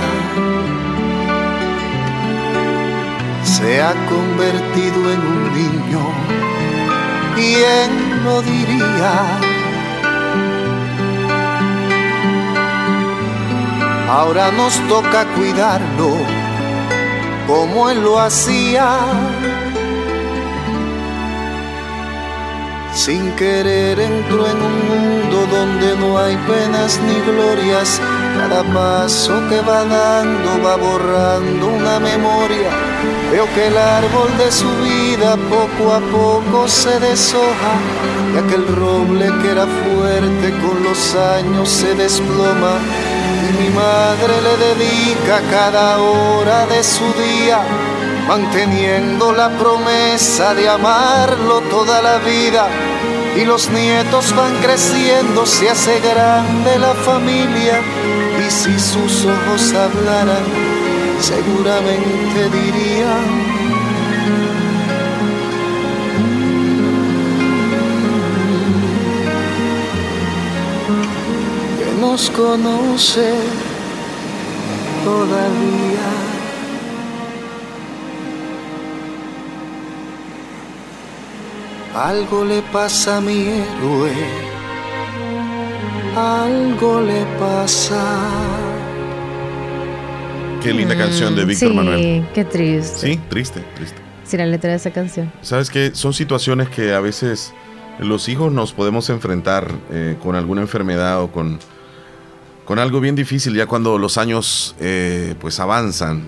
se ha convertido en un niño. ¿Quién lo diría? Ahora nos toca cuidarlo como él lo hacía. Sin querer entró en un mundo donde no hay penas ni glorias. Cada paso que va dando va borrando una memoria. Veo que el árbol de su vida poco a poco se deshoja y aquel roble que era fuerte con los años se desploma mi madre le dedica cada hora de su día, manteniendo la promesa de amarlo toda la vida. Y los nietos van creciendo, se hace grande la familia. Y si sus ojos hablaran, seguramente dirían nos conoce todavía. Algo le pasa a mi héroe, algo le pasa. Qué linda canción de Víctor sí, Manuel. Qué triste. Sí, triste, triste. Sí, la letra de esa canción. Sabes que son situaciones que a veces los hijos nos podemos enfrentar eh, con alguna enfermedad o con con algo bien difícil ya cuando los años eh, pues avanzan.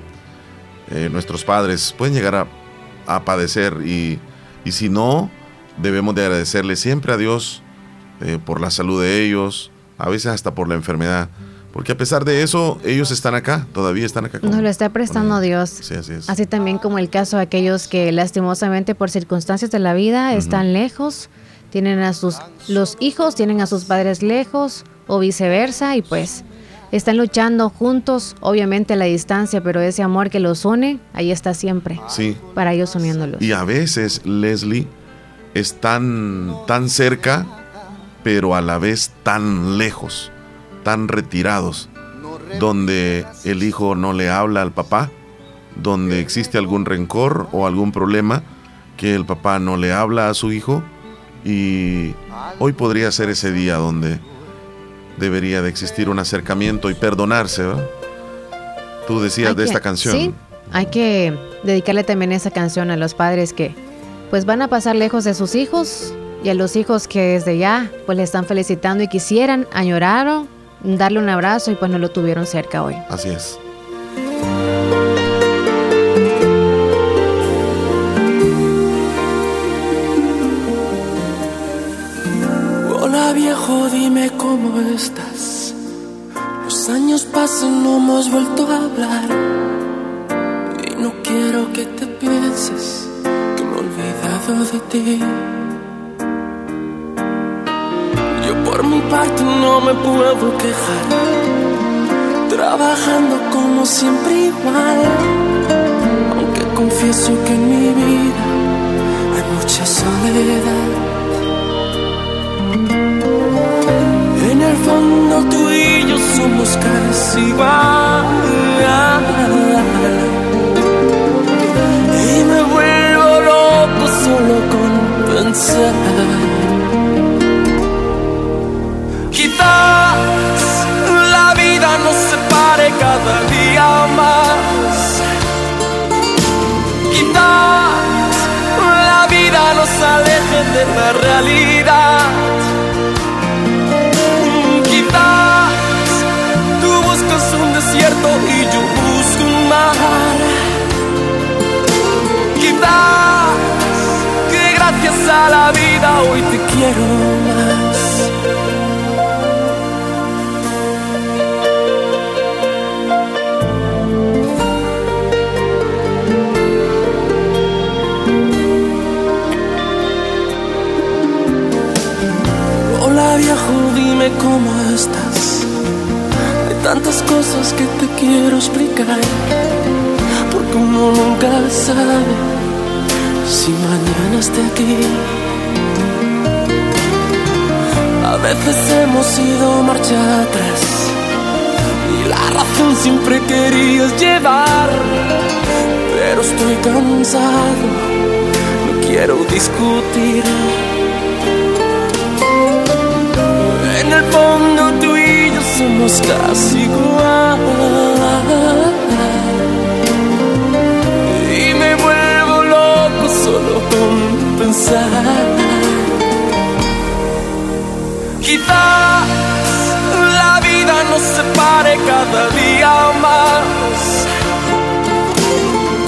Eh, nuestros padres pueden llegar a, a padecer y, y, si no, debemos de agradecerle siempre a Dios eh, por la salud de ellos, a veces hasta por la enfermedad. Porque a pesar de eso, ellos están acá, todavía están acá. Nos lo está prestando Dios. Sí, así es. Así también como el caso de aquellos que lastimosamente por circunstancias de la vida están lejos, tienen a sus, los hijos tienen a sus padres lejos o viceversa y pues están luchando juntos, obviamente a la distancia, pero ese amor que los une, ahí está siempre. Sí. Para ellos uniéndolos. Y a veces, Leslie, están tan cerca, pero a la vez tan lejos, tan retirados, donde el hijo no le habla al papá, donde existe algún rencor o algún problema que el papá no le habla a su hijo y hoy podría ser ese día donde debería de existir un acercamiento y perdonarse. Tú decías de esta canción. Sí, hay que dedicarle también esa canción a los padres que pues van a pasar lejos de sus hijos y a los hijos que desde ya pues le están felicitando y quisieran añorar darle un abrazo y pues no lo tuvieron cerca hoy. Así es. Estás. Los años pasan, no hemos vuelto a hablar. Y no quiero que te pienses que me he olvidado de ti. Yo por mi parte no me puedo quejar. Trabajando como siempre igual. Aunque confieso que en mi vida hay mucha soledad. Tú y yo somos casi igual. Y me vuelvo loco solo con pensar. Quizás la vida nos separe cada día más. Quizás la vida nos aleje de la realidad. La vida hoy te quiero más. Hola viejo, dime cómo estás tantas cosas que te quiero explicar. porque uno nunca sabe si mañana esté aquí. A veces hemos ido marcha atrás y la razón siempre querías llevar, pero estoy cansado, no quiero discutir. En el fondo tú y yo somos casi igual. Solo con pensar. Quizás la vida nos separe cada día más.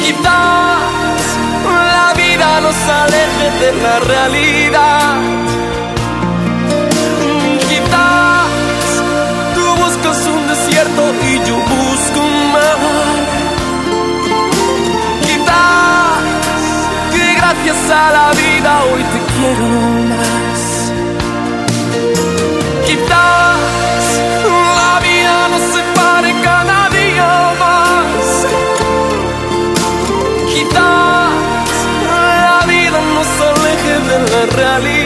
Quizás la vida nos aleje de la realidad. Gracias a la vida hoy te quiero más. Quizás la vida nos separe cada día más. Quizás la vida nos aleje de la realidad.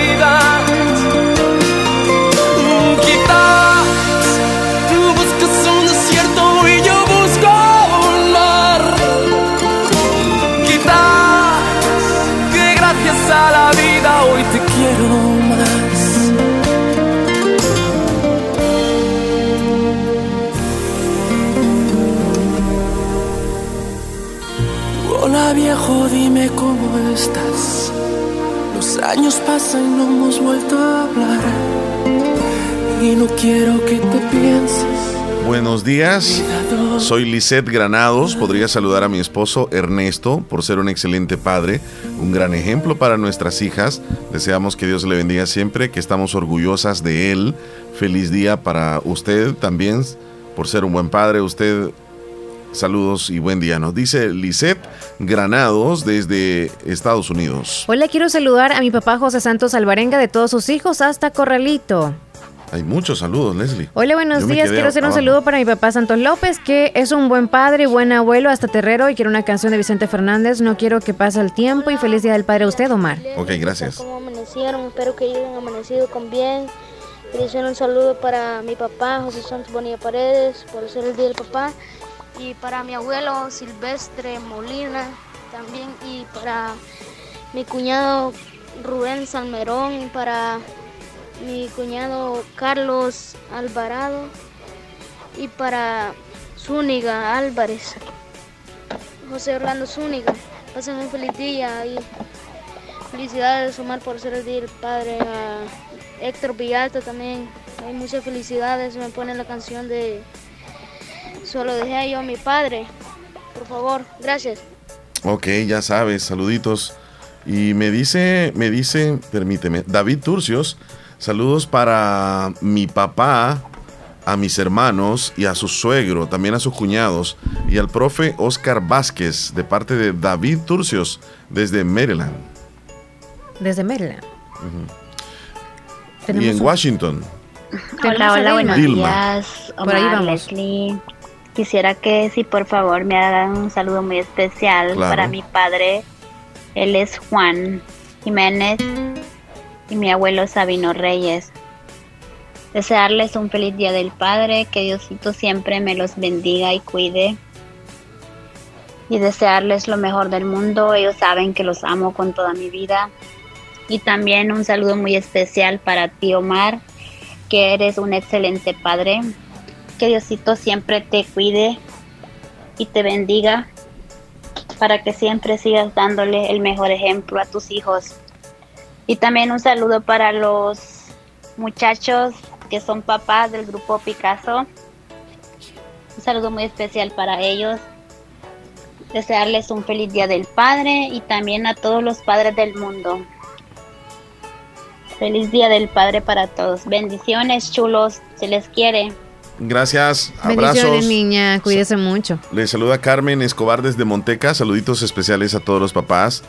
Pasan y no hemos vuelto a hablar. Y no quiero que te pienses. Buenos días, soy Lisette Granados. Podría saludar a mi esposo Ernesto por ser un excelente padre, un gran ejemplo para nuestras hijas. Deseamos que Dios le bendiga siempre, que estamos orgullosas de él. Feliz día para usted también por ser un buen padre. Usted Saludos y buen día. Nos dice Lisette Granados desde Estados Unidos. Hola, quiero saludar a mi papá José Santos Alvarenga de todos sus hijos hasta Corralito. Hay muchos saludos, Leslie. Hola, buenos días. Quiero hacer un saludo para mi papá Santos López, que es un buen padre y buen abuelo hasta Terrero. Y quiero una canción de Vicente Fernández. No quiero que pase el tiempo. Y feliz día del padre a usted, Omar. Ok, gracias. ¿Cómo amanecieron? Espero que hayan amanecido con bien. Quiero un saludo para mi papá, José Santos Bonilla Paredes, por ser el día del papá y para mi abuelo Silvestre Molina también y para mi cuñado Rubén Salmerón para mi cuñado Carlos Alvarado y para Zúñiga Álvarez, José Orlando Zúñiga. Pasen un feliz día y felicidades Omar por ser el padre. A Héctor Villalta también, hay muchas felicidades. Me pone la canción de Solo dejé yo a mi padre. Por favor, gracias. Ok, ya sabes, saluditos. Y me dice, me dice, permíteme, David Turcios, saludos para mi papá, a mis hermanos y a su suegro, también a sus cuñados, y al profe Oscar Vázquez, de parte de David Turcios, desde Maryland. Desde Maryland. Y en Washington. Hola, hola, buenos días. Por ahí vamos. Leslie. Quisiera que si por favor me hagan un saludo muy especial para mi padre. Él es Juan Jiménez y mi abuelo Sabino Reyes. Desearles un feliz día del Padre, que Diosito siempre me los bendiga y cuide. Y desearles lo mejor del mundo. Ellos saben que los amo con toda mi vida. Y también un saludo muy especial para ti, Omar, que eres un excelente padre que Diosito siempre te cuide y te bendiga para que siempre sigas dándole el mejor ejemplo a tus hijos. Y también un saludo para los muchachos que son papás del grupo Picasso. Un saludo muy especial para ellos. Desearles un feliz día del Padre y también a todos los padres del mundo. Feliz día del Padre para todos. Bendiciones, chulos. Se les quiere. Gracias, abrazos. niña, cuídese mucho. Le saluda Carmen Escobar desde Monteca. Saluditos especiales a todos los papás.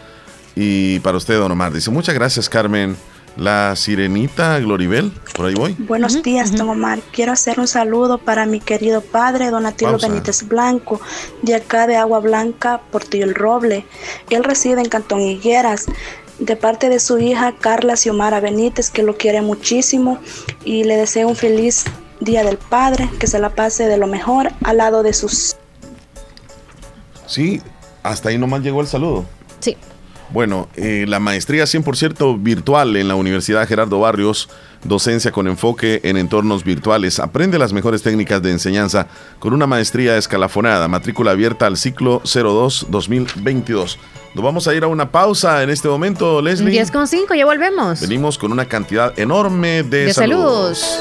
Y para usted, don Omar. Dice, muchas gracias, Carmen. la sirenita Gloribel, por ahí voy. Buenos días, don Omar. Quiero hacer un saludo para mi querido padre, Donatello Benítez Blanco, de acá de Agua Blanca, Portillo el Roble. Él reside en Cantón Higueras, de parte de su hija Carla Xiomara Benítez, que lo quiere muchísimo y le deseo un feliz Día del Padre, que se la pase de lo mejor al lado de sus... Sí, hasta ahí nomás llegó el saludo. Sí. Bueno, eh, la maestría 100% virtual en la Universidad Gerardo Barrios, docencia con enfoque en entornos virtuales. Aprende las mejores técnicas de enseñanza con una maestría escalafonada. Matrícula abierta al ciclo 02-2022. Nos vamos a ir a una pausa en este momento, Leslie. 10 con 5, ya volvemos. Venimos con una cantidad enorme de, saludos.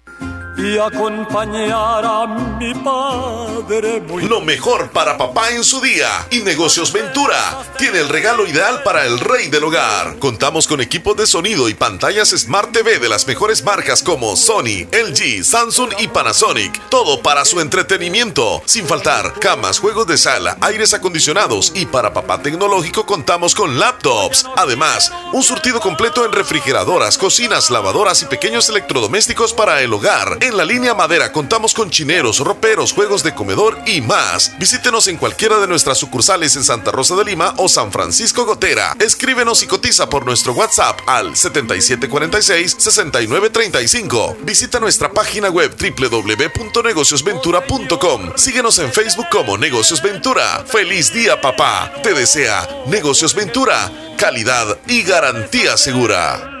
y acompañar a mi padre. Lo mejor para papá en su día. Y Negocios Ventura tiene el regalo ideal para el rey del hogar. Contamos con equipos de sonido y pantallas Smart TV de las mejores marcas como Sony, LG, Samsung y Panasonic. Todo para su entretenimiento. Sin faltar camas, juegos de sala, aires acondicionados y para papá tecnológico contamos con laptops. Además, un surtido completo en refrigeradoras, cocinas, lavadoras y pequeños electrodomésticos para el hogar en la línea madera contamos con chineros, roperos, juegos de comedor y más. Visítenos en cualquiera de nuestras sucursales en Santa Rosa de Lima o San Francisco Gotera. Escríbenos y cotiza por nuestro WhatsApp al 7746-6935. Visita nuestra página web www.negociosventura.com. Síguenos en Facebook como Negocios Ventura. ¡Feliz día, papá! Te desea Negocios Ventura. Calidad y garantía segura.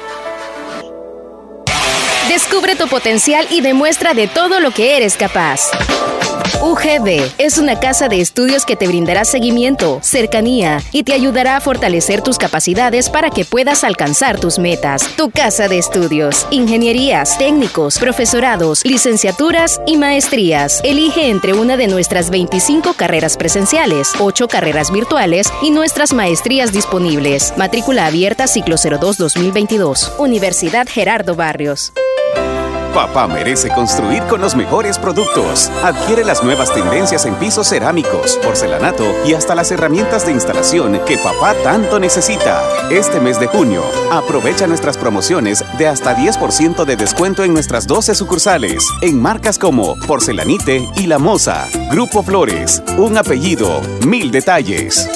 Descubre tu potencial y demuestra de todo lo que eres capaz. UGB es una casa de estudios que te brindará seguimiento, cercanía y te ayudará a fortalecer tus capacidades para que puedas alcanzar tus metas. Tu casa de estudios, ingenierías, técnicos, profesorados, licenciaturas y maestrías. Elige entre una de nuestras 25 carreras presenciales, 8 carreras virtuales y nuestras maestrías disponibles. Matrícula abierta ciclo 02-2022. Universidad Gerardo Barrios. Papá merece construir con los mejores productos. Adquiere las nuevas tendencias en pisos cerámicos, porcelanato y hasta las herramientas de instalación que papá tanto necesita. Este mes de junio, aprovecha nuestras promociones de hasta 10% de descuento en nuestras 12 sucursales, en marcas como Porcelanite y La Moza. Grupo Flores, un apellido, mil detalles.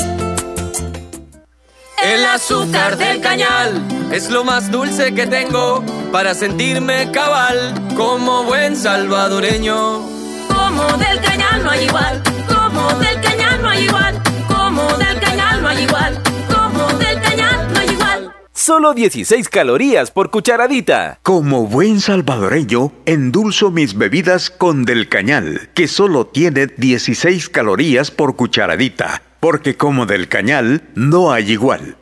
El azúcar del cañal es lo más dulce que tengo para sentirme cabal como buen salvadoreño. Como del cañal no hay igual, como del cañal no hay igual, como del cañal no hay igual, como del cañal no hay igual. Solo 16 calorías por cucharadita. Como buen salvadoreño, endulzo mis bebidas con del cañal, que solo tiene 16 calorías por cucharadita porque como del cañal no hay igual.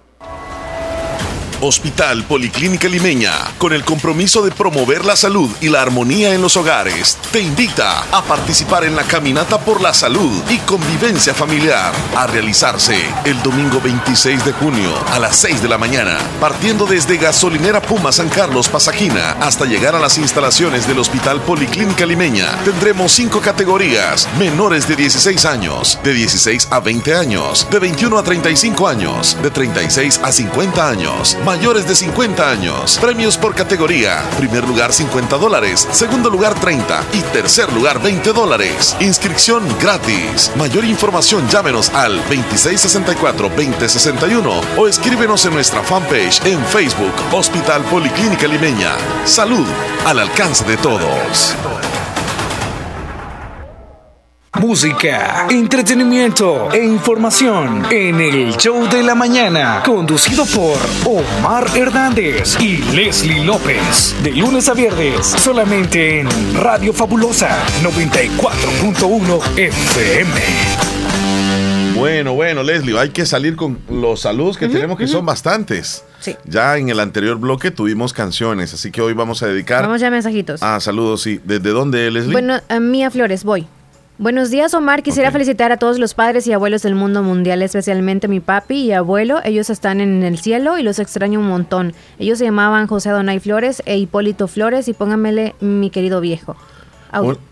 Hospital Policlínica Limeña, con el compromiso de promover la salud y la armonía en los hogares, te invita a participar en la Caminata por la Salud y Convivencia Familiar, a realizarse el domingo 26 de junio a las 6 de la mañana, partiendo desde Gasolinera Puma San Carlos Pasajina hasta llegar a las instalaciones del Hospital Policlínica Limeña. Tendremos cinco categorías, menores de 16 años, de 16 a 20 años, de 21 a 35 años, de 36 a 50 años, mayores de 50 años. Premios por categoría. Primer lugar 50 dólares, segundo lugar 30 y tercer lugar 20 dólares. Inscripción gratis. Mayor información llámenos al 2664-2061 o escríbenos en nuestra fanpage en Facebook Hospital Policlínica Limeña. Salud al alcance de todos. Música, entretenimiento e información en el show de la mañana, conducido por Omar Hernández y Leslie López, de lunes a viernes, solamente en Radio Fabulosa 94.1 FM. Bueno, bueno, Leslie, hay que salir con los saludos que tenemos, que son bastantes. Sí. Ya en el anterior bloque tuvimos canciones, así que hoy vamos a dedicar. Vamos ya a mensajitos. Ah, saludos, sí. ¿Desde dónde, Leslie? Bueno, a Mía Flores, voy. Buenos días, Omar. Quisiera felicitar a todos los padres y abuelos del mundo mundial, especialmente mi papi y abuelo. Ellos están en el cielo y los extraño un montón. Ellos se llamaban José Donay Flores e Hipólito Flores y pónganmele mi querido viejo.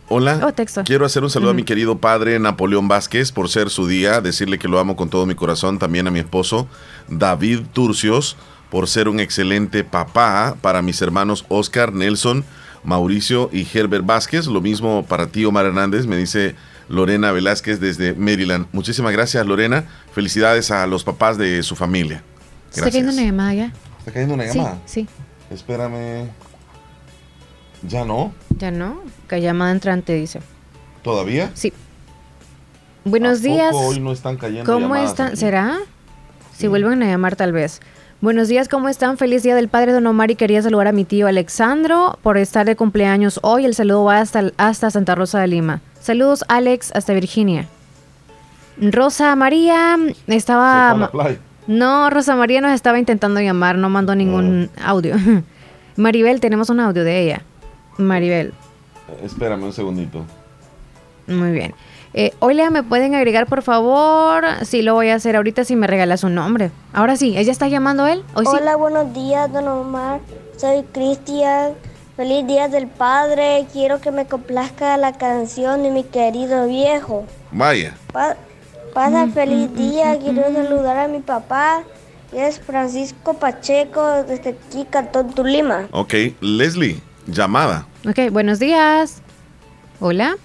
Hola, oh, texto. quiero hacer un saludo a mi querido padre Napoleón Vázquez por ser su día, decirle que lo amo con todo mi corazón, también a mi esposo David Turcios por ser un excelente papá para mis hermanos Oscar, Nelson, Mauricio y Herbert Vázquez. Lo mismo para ti, Omar Hernández, me dice Lorena Velázquez desde Maryland. Muchísimas gracias, Lorena. Felicidades a los papás de su familia. ¿Está cayendo una llamada ya? ¿Está cayendo una llamada? Sí, sí. Espérame. ¿Ya no? Ya no. Que llamada entrante dice. ¿Todavía? Sí. Buenos días. Hoy no están cayendo ¿Cómo están? ¿Será? Si vuelven a llamar, tal vez. Buenos días, ¿cómo están? Feliz Día del Padre Don Omar y quería saludar a mi tío Alexandro por estar de cumpleaños hoy. El saludo va hasta, hasta Santa Rosa de Lima. Saludos, Alex, hasta Virginia. Rosa María estaba... No, Rosa María nos estaba intentando llamar, no mandó ningún audio. Maribel, tenemos un audio de ella. Maribel. Espérame un segundito. Muy bien. Eh, Oiga, ¿me pueden agregar, por favor? Sí, lo voy a hacer ahorita si me regalas un nombre. Ahora sí, ¿ella está llamando él? Hola, buenos días, don Omar. Soy Cristian. Feliz Día del Padre. Quiero que me complazca la canción de mi querido viejo. Vaya. pasa feliz día. Quiero saludar a mi papá. Es Francisco Pacheco desde aquí, Cantón Tulima. Ok, Leslie, llamada. Ok, buenos días. Hola.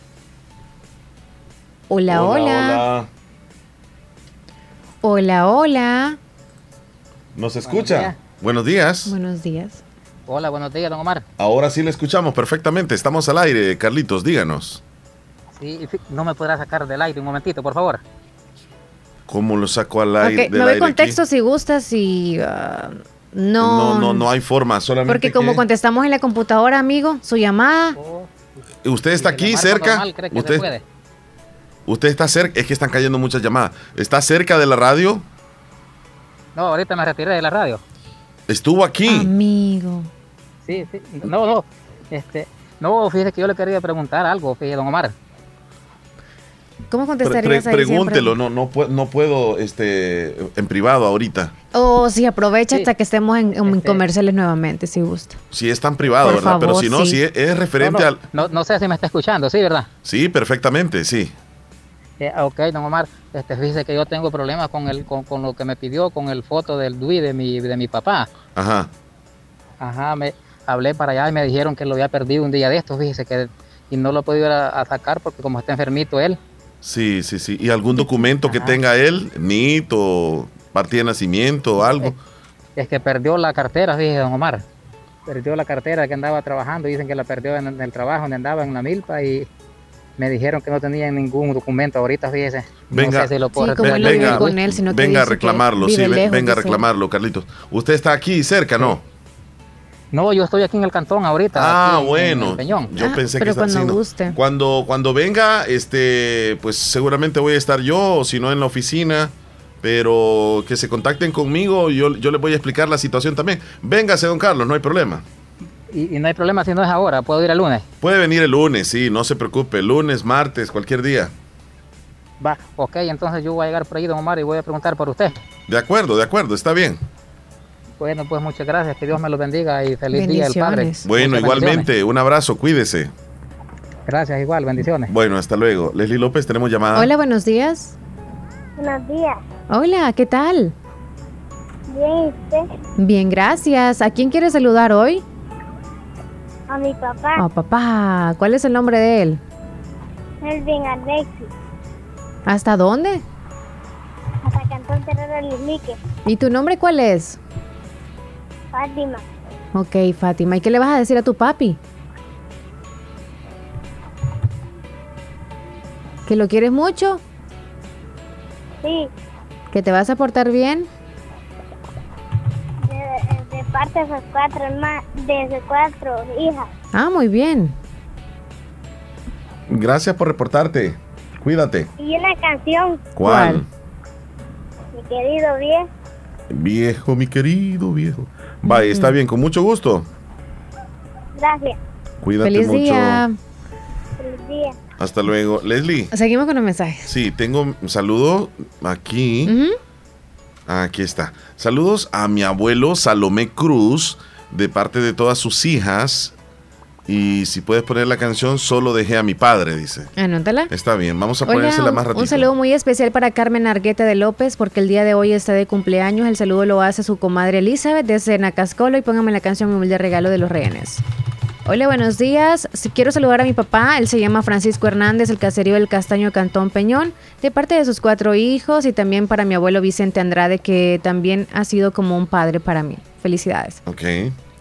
Hola, hola. Hola, hola. ¿Nos escucha? Buenos días. Buenos días. Hola, buenos días, don Omar. Ahora sí le escuchamos perfectamente. Estamos al aire, Carlitos, díganos. Sí, no me podrá sacar del aire un momentito, por favor. ¿Cómo lo saco al aire? me voy contexto si gustas y... Uh, no, no, no, no hay forma, solamente. Porque como contestamos en la computadora, amigo, su llamada. Oh, ¿Usted está aquí cerca? ¿Usted? ¿Usted está cerca? Es que están cayendo muchas llamadas. ¿Está cerca de la radio? No, ahorita me retiré de la radio. ¿Estuvo aquí? Amigo. Sí, sí. No, no. Este, no, fíjese que yo le quería preguntar algo, fíjese, don Omar. ¿Cómo contestarías pre, Pregúntelo, no, no, puedo, no puedo este, en privado ahorita. O oh, si aprovecha hasta que estemos en, este comerciales nuevamente, si gusta. Si es tan privado, ¿verdad? Pero si no, si es, referente al... No, no sé si me está escuchando, ¿sí, verdad? Sí, perfectamente, sí. Eh, ok, don Omar, este, fíjese que yo tengo problemas con, el, con, lo que me pidió, con el foto del DUI de mi, de mi papá. Ajá. Ajá, me hablé para allá y me dijeron que lo había perdido un día de estos, fíjese que y no lo he podido a, sacar porque como está enfermito él. Sí, sí, sí. ¿Y algún documento que tenga él, NIT o partida de nacimiento o algo? Es, que perdió la cartera, fíjese, don Omar. Perdió la cartera que andaba trabajando, dicen que la perdió en, el trabajo donde andaba en la milpa y me dijeron que no tenían ningún documento ahorita, fíjese. Venga, no sé si lo puedo venga, con él, sino venga a reclamarlo, sí, venga a reclamarlo, Carlitos. ¿Usted está aquí cerca, no? No, yo estoy aquí en el cantón ahorita. Ah, bueno. yo ah, pensé que cuando guste. Cuando, cuando venga, este, pues seguramente voy a estar yo, o si no en la oficina. pero que se contacten conmigo, yo, yo les voy a explicar la situación también. Véngase, don Carlos, no hay problema. Y, no hay problema si no es ahora, puedo ir el lunes. Puede venir el lunes, sí, no se preocupe, lunes, martes, cualquier día. Va, ok, entonces yo voy a llegar por ahí, don Omar, y voy a preguntar por usted. De acuerdo, de acuerdo, está bien. Bueno, pues muchas gracias, que Dios me lo bendiga y feliz día el Padre. Bueno, igualmente, un abrazo, cuídese. Gracias, igual, bendiciones. Bueno, hasta luego. Leslie López, tenemos llamada. Hola, buenos días. Buenos días. Hola, ¿qué tal? Bien, ¿usted? Bien, gracias. ¿A quién quiere saludar hoy? A mi papá. Oh, papá. ¿Cuál es el nombre de él? Elvin Alexis. ¿Hasta dónde? Hasta Cantón Terrero Limique. ¿Y tu nombre cuál es? Fátima. Ok, Fátima. ¿Y qué le vas a decir a tu papi? ¿Que lo quieres mucho? Sí. ¿Que te vas a portar bien? Parte de sus cuatro, de sus cuatro hijas. Ah, muy bien. Gracias por reportarte. Cuídate. Y una canción. ¿Cuál? Mi querido viejo. Viejo, mi querido viejo. Vaya, está bien, con mucho gusto. Gracias. Cuídate Feliz mucho. Día. Feliz día. Hasta luego. Leslie. Seguimos con los mensajes. Sí, tengo un saludo aquí. Aquí está. Saludos a mi abuelo Salomé Cruz de parte de todas sus hijas. Y si puedes poner la canción, solo dejé a mi padre, dice. Anótala. Está bien, vamos a ponérsela más ratito. Un saludo muy especial para Carmen Argueta de López, porque el día de hoy está de cumpleaños. El saludo lo hace su comadre Elizabeth desde Nacascolo y póngame la canción Mi humilde regalo de los rehenes. Hola, buenos días. Quiero saludar a mi papá. Él se llama Francisco Hernández, el caserío del Castaño Cantón Peñón, de parte de sus cuatro hijos y también para mi abuelo Vicente Andrade, que también ha sido como un padre para mí. Felicidades. Ok.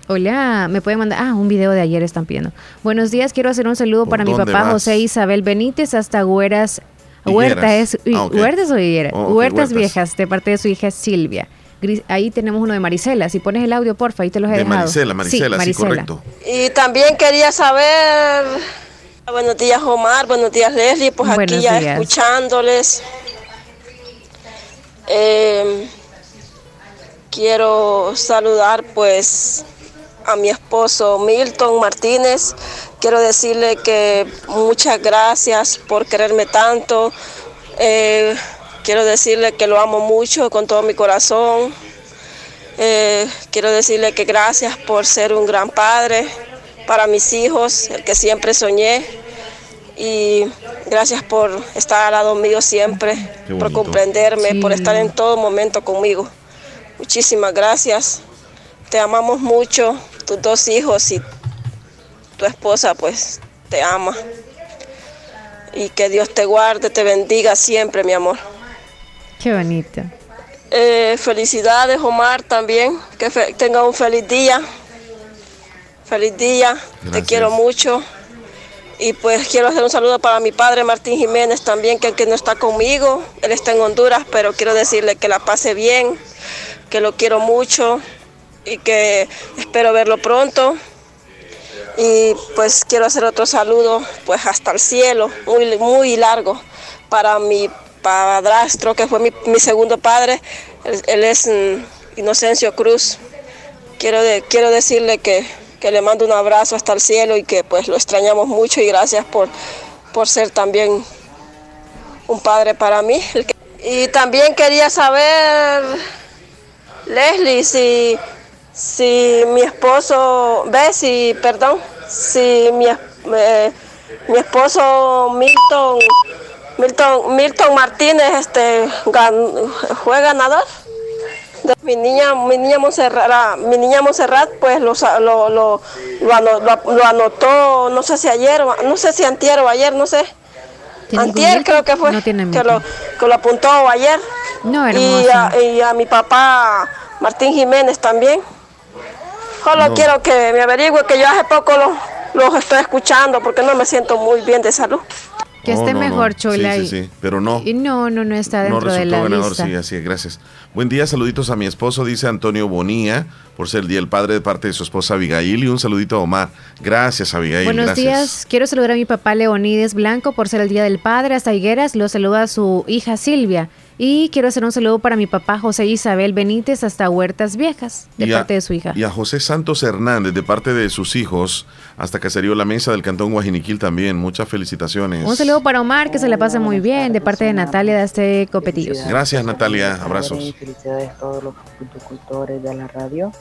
Hola, me puede mandar. Ah, un video de ayer están pidiendo. Buenos días, quiero hacer un saludo para mi papá José Isabel Benítez hasta Hueras. Huerta es, ah, Huertas o. Oh, huertas, Viejas, de parte de su hija Silvia. Ahí tenemos uno de Marisela. Si pones el audio, porfa, ahí te los he de dejado. Marisela, Marisela, sí, correcto. Y también quería saber. Buenos días, Omar. Buenos días, Leslie. Pues aquí ya escuchándoles. Eh, quiero saludar, pues, a mi esposo Milton Martínez. Quiero decirle que muchas gracias por quererme tanto. Eh, Quiero decirle que lo amo mucho con todo mi corazón. Eh, quiero decirle que gracias por ser un gran padre para mis hijos, el que siempre soñé. Y gracias por estar al lado mío siempre, por comprenderme, por estar en todo momento conmigo. Muchísimas gracias. Te amamos mucho, tus dos hijos y tu esposa pues te ama. Y que Dios te guarde, te bendiga siempre, mi amor. Qué bonito. Eh, felicidades, Omar, también. Que tenga un feliz día. Feliz día. Te quiero mucho. Y pues quiero hacer un saludo para mi padre Martín Jiménez también, que, que no está conmigo. Él está en Honduras, pero quiero decirle que la pase bien, que lo quiero mucho y que espero verlo pronto. Y pues quiero hacer otro saludo, pues hasta el cielo, muy, muy largo, para mi padrastro, que fue mi, segundo padre, él, es mm, Inocencio Cruz. Quiero, quiero decirle que, le mando un abrazo hasta el cielo y que pues lo extrañamos mucho y gracias por, por ser también un padre para mí. Y también quería saber, Leslie, si, si mi esposo, ve, si, perdón, si mi, eh, mi esposo Milton Milton, Milton Martínez este, fue ganador. Mi niña, mi niña Monserrat, mi niña Monserrat pues lo, lo, lo, lo, anotó, no sé si ayer, no sé si antier o ayer, no sé. Antier creo que fue, que, lo, que lo apuntó ayer. y, a, y a mi papá Martín Jiménez también. Solo quiero que me averigüe que yo hace poco los, los estoy escuchando porque no me siento muy bien de salud. Que esté mejor, Chola. Sí, sí, sí, pero no. Y no, no, no está dentro de la ganador, Sí, así es, gracias. Buen día, saluditos a mi esposo, dice Antonio Bonía, por ser el día del padre de parte de su esposa Abigail. Y un saludito a Omar. Gracias, Abigail. Buenos días, quiero saludar a mi papá Leonides Blanco por ser el día del padre. Hasta Higueras lo saluda a su hija Silvia. Y quiero hacer un saludo para mi papá José Isabel Benítez hasta Huertas Viejas, de parte de su hija. Y a José Santos Hernández, de parte de sus hijos, hasta Caserío La Mesa del Cantón Guajiniquil también. Muchas felicitaciones. Un saludo para Omar, que se le pase muy bien, de parte de Natalia de este Copetillos. Gracias, Natalia. Abrazos. Felicidades a todos los cultores de la radio.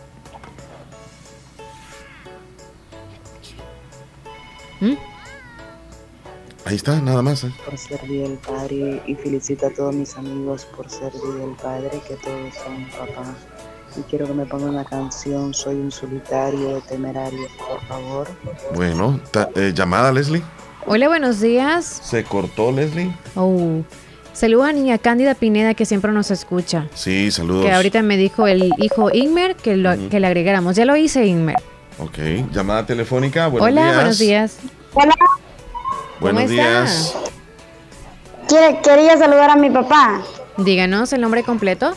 ¿Mm? Ahí está, nada más. ¿eh? Por ser Día del Padre y felicito a todos mis amigos por ser Día del Padre, que todos son papá. Y quiero que me pongan una canción, Soy un solitario temerario, por favor. Bueno, eh, llamada Leslie. Hola, buenos días. ¿Se cortó Leslie? Oh. Saludos a niña Cándida Pineda que siempre nos escucha. Sí, saludos. Que ahorita me dijo el hijo Inmer que, lo, que le agregáramos. Ya lo hice, Inmer. Ok, llamada telefónica. Buenos Hola, días. buenos días. Hola. Buenos días. Quería saludar a mi papá. Díganos el nombre completo.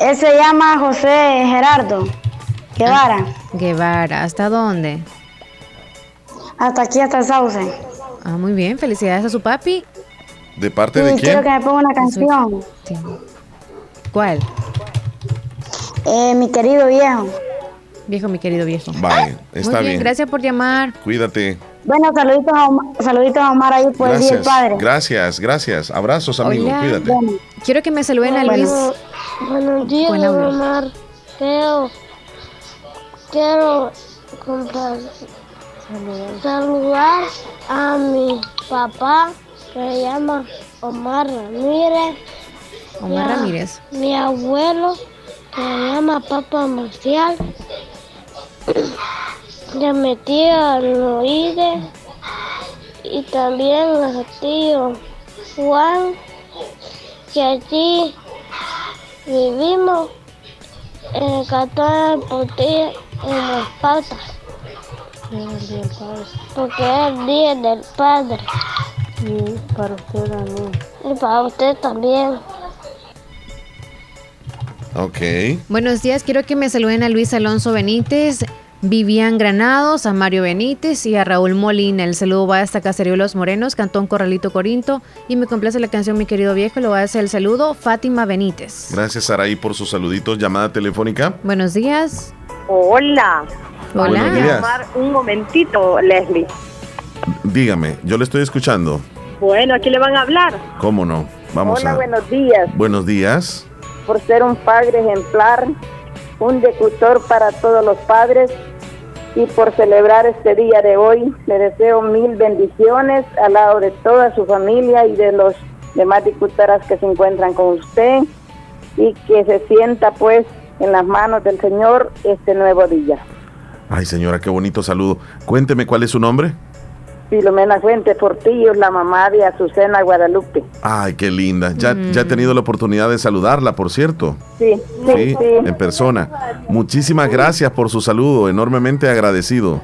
Él se llama José Gerardo Guevara. Ah, Guevara, ¿hasta dónde? Hasta aquí, hasta el Sauce. Ah, muy bien, felicidades a su papi. ¿De parte de quién? Quiero que me ponga una canción. ¿Cuál? Eh, mi querido viejo. Viejo, mi querido viejo. Vale, está Muy bien, Gracias por llamar. Cuídate. Bueno, saluditos a Omar, saluditos a Omar ahí por el Día del Padre. Gracias, gracias. Abrazos, amigo. Cuídate. Quiero que me saluden a Luis. buenos días, Omar. Quiero, quiero comprar, saludar a mi papá que se llama Omar Ramírez. Omar Ramírez. Mi abuelo que se llama Papa Marcial de mi tía Loide y también a tío Juan, que allí vivimos en el cantón de en las patas. Porque es el día del padre. Y para usted también. Y para usted también. Ok. Buenos días, quiero que me saluden a Luis Alonso Benítez, Vivian Granados, a Mario Benítez y a Raúl Molina. El saludo va hasta Caserío Los Morenos, Cantón Corralito Corinto. Y me complace la canción Mi querido viejo, lo va a hacer el saludo Fátima Benítez. Gracias, Saraí, por sus saluditos. Llamada telefónica. Buenos días. Hola. Hola. Un momentito, Leslie. Dígame, yo le estoy escuchando. Bueno, aquí le van a hablar. ¿Cómo no? Vamos Hola, a. buenos días. Buenos días. Por ser un padre ejemplar, un decutor para todos los padres y por celebrar este día de hoy, le deseo mil bendiciones al lado de toda su familia y de los demás diputadas que se encuentran con usted y que se sienta pues en las manos del Señor este nuevo día. Ay, señora, qué bonito saludo. Cuénteme cuál es su nombre. Filomena Fuentes Portillo, la mamá de Azucena Guadalupe. Ay, qué linda. Ya, ya he tenido la oportunidad de saludarla, por cierto. Sí, sí, sí. En persona. Muchísimas gracias por su saludo, enormemente agradecido.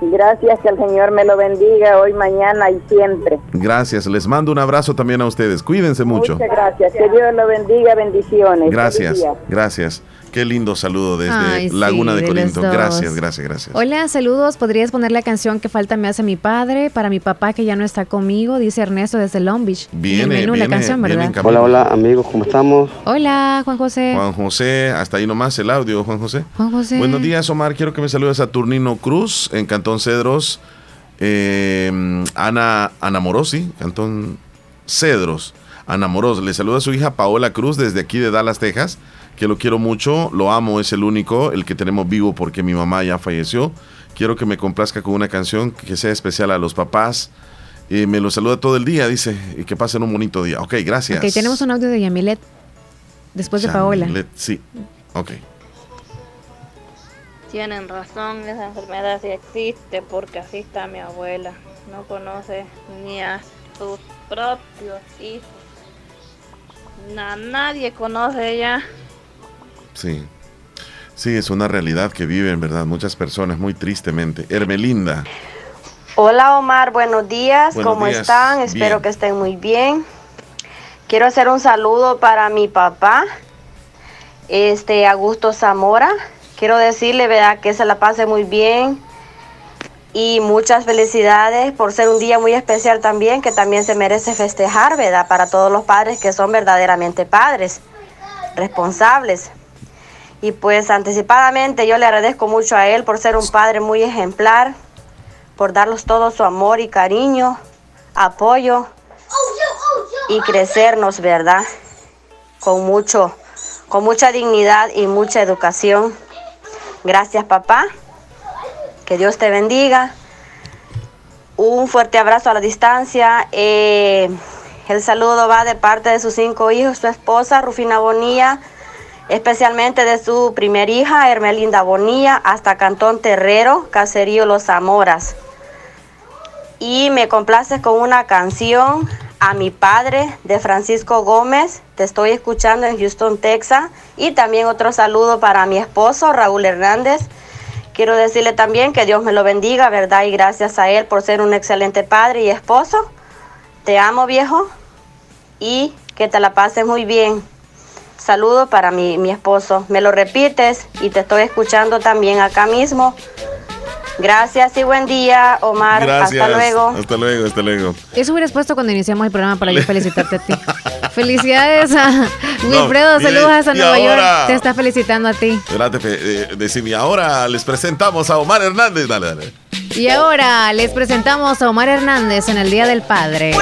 Gracias, que el Señor me lo bendiga hoy, mañana y siempre. Gracias, les mando un abrazo también a ustedes. Cuídense mucho. Muchas gracias, que Dios lo bendiga, bendiciones. Gracias, gracias. Qué lindo saludo desde Ay, Laguna sí, de de Corinto. Gracias, gracias, gracias. Hola, saludos. ¿Podrías poner la canción que falta me hace mi padre para mi papá que ya no está conmigo? Dice Ernesto desde Long Beach. En el Viene, la canción, ¿verdad? Hola, hola amigos, ¿cómo estamos? Hola, Juan José. Juan José, hasta ahí nomás el audio, Juan José. Juan José. Buenos días, Omar. Quiero que me saludes a Turnino Cruz en Cantón Cedros. Eh, Ana, Ana Morosi, Cantón Cedros. Ana Moros. Le saluda a su hija Paola Cruz desde aquí de Dallas, Texas. Que lo quiero mucho, lo amo, es el único, el que tenemos vivo porque mi mamá ya falleció. Quiero que me complazca con una canción que sea especial a los papás. Eh, me lo saluda todo el día, dice, y que pasen un bonito día. Ok, gracias. Ok, tenemos un audio de Yamilet después de Paola. Let- sí, ok. Tienen razón, esa enfermedad sí existe porque así está mi abuela. No conoce ni a sus propios hijos. A nadie conoce ella. Sí. Sí, es una realidad que viven, ¿verdad? Muchas personas muy tristemente. Hermelinda. Hola Omar, buenos días, Buenos ¿cómo días, están? Espero que estén muy bien. Quiero hacer un saludo para mi papá, este Augusto Zamora. Quiero decirle, ¿verdad? que se la pase muy bien y muchas felicidades por ser un día muy especial también, que también se merece festejar, ¿verdad? Para todos los padres que son verdaderamente padres, responsables. Y pues anticipadamente yo le agradezco mucho a él por ser un padre muy ejemplar, por darnos todo su amor y cariño, apoyo y crecernos, ¿verdad? Con mucho, con mucha dignidad y mucha educación. Gracias, papá. Que Dios te bendiga. Un fuerte abrazo a la distancia. Eh, el saludo va de parte de sus cinco hijos, su esposa Rufina Bonilla, especialmente de su primer hija, Hermelinda Bonilla, hasta Cantón Terrero, Caserío Los Zamoras. Y me complace con una canción a mi padre de Francisco Gómez, te estoy escuchando en Houston, Texas, y también otro saludo para mi esposo Raúl Hernández Quiero decirle también que Dios me lo bendiga, ¿verdad? Y gracias a Él por ser un excelente padre y esposo. Te amo, viejo, y que te la pases muy bien. Saludo para mi, mi esposo. Me lo repites y te estoy escuchando también acá mismo Gracias y buen día, Omar. Hasta luego. Hasta luego, hasta luego. Eso hubieras puesto cuando iniciamos el programa para yo felicitarte a ti. Felicidades a Wilfredo, saludos a Nueva York. Te está felicitando a ti. Espérate, eh, decime, ahora les presentamos a Omar Hernández. Dale, dale. Y ahora les presentamos a Omar Hernández en el Día del Padre.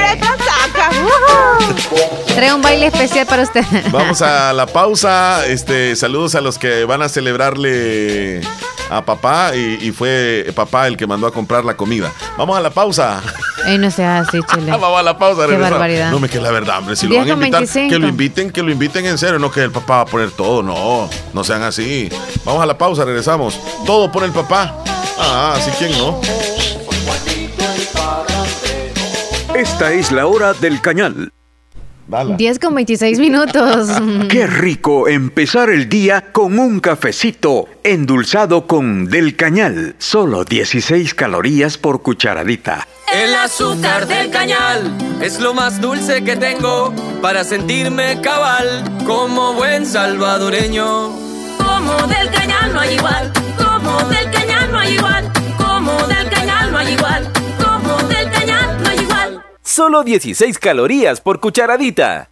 Trae un baile especial para usted. Vamos a la pausa. Este, saludos a los que van a celebrarle a papá y, fue papá el que mandó a comprar la comida. Vamos a la pausa. Ey, no sea así, chile. Vamos a la pausa. Qué barbaridad. No me quede la verdad, hombre. Si lo van a invitar, que lo inviten, que lo inviten en serio. No que el papá va a poner todo. No, no sean así. Vamos a la pausa, regresamos. Todo por el papá. Ah, así quién no. Esta es la hora del cañal. 10 con 26 minutos. Qué rico empezar el día con un cafecito endulzado con del cañal. Solo 16 calorías por cucharadita. El azúcar del cañal es lo más dulce que tengo para sentirme cabal como buen salvadoreño. Como del cañal no hay igual, como del cañal no hay igual, como del cañal no hay igual, como del cañal no hay igual. Solo 16 calorías por cucharadita.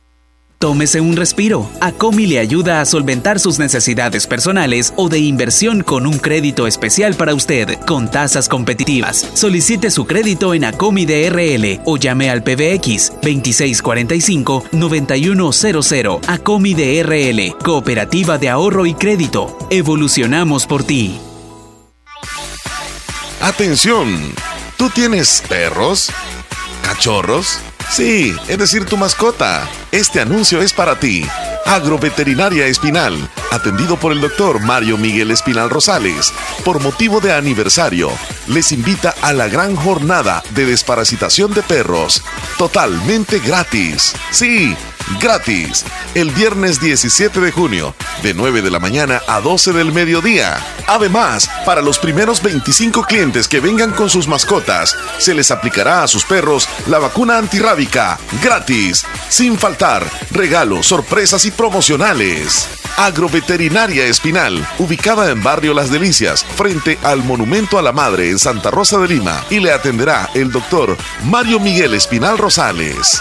Tómese un respiro. Acomi le ayuda a solventar sus necesidades personales o de inversión con un crédito especial para usted, con tasas competitivas. Solicite su crédito en Acomi DRL o llame al PBX 2645-9100. Acomi DRL, Cooperativa de Ahorro y Crédito. Evolucionamos por ti. Atención, ¿tú tienes perros? ¿Cachorros? Sí, es decir, tu mascota. Este anuncio es para ti. Agroveterinaria Espinal, atendido por el doctor Mario Miguel Espinal Rosales. Por motivo de aniversario, les invita a la gran jornada de desparasitación de perros, totalmente gratis. Sí, gratis el viernes 17 de junio de 9 de la mañana a 12 del mediodía. Además, para los primeros 25 clientes que vengan con sus mascotas, se les aplicará a sus perros la vacuna antirrábica gratis, sin faltar regalos, sorpresas y promocionales. Agroveterinaria Espinal, ubicada en Barrio Las Delicias, frente al Monumento a la Madre en Santa Rosa de Lima, y le atenderá el doctor Mario Miguel Espinal Rosales.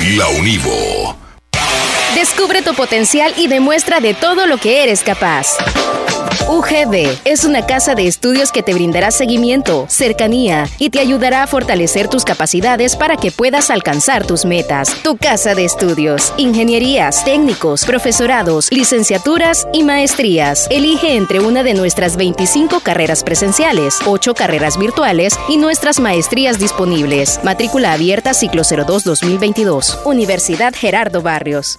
la Univo. Descubre tu potencial y demuestra de todo lo que eres capaz. UGB es una casa de estudios que te brindará seguimiento, cercanía y te ayudará a fortalecer tus capacidades para que puedas alcanzar tus metas. Tu casa de estudios, ingenierías, técnicos, profesorados, licenciaturas y maestrías. Elige entre una de nuestras 25 carreras presenciales, 8 carreras virtuales y nuestras maestrías disponibles. Matrícula abierta ciclo 02-2022. Universidad Gerardo Barrios.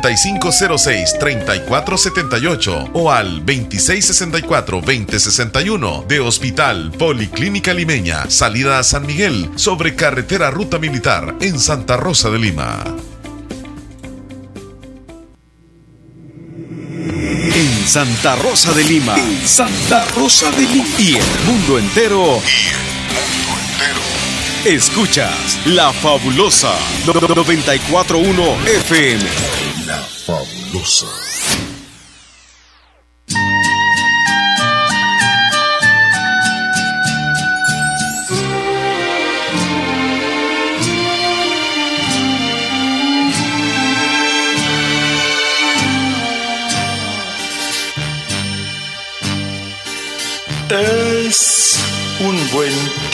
5506-3478 o al 2664-2061 de Hospital Policlínica Limeña, salida a San Miguel, sobre carretera Ruta Militar en Santa Rosa de Lima. En Santa Rosa de Lima. En Santa Rosa de Lima. Y el mundo entero. Y el mundo entero Escuchas La Fabulosa 941 FM. La Fabulosa. Es un buen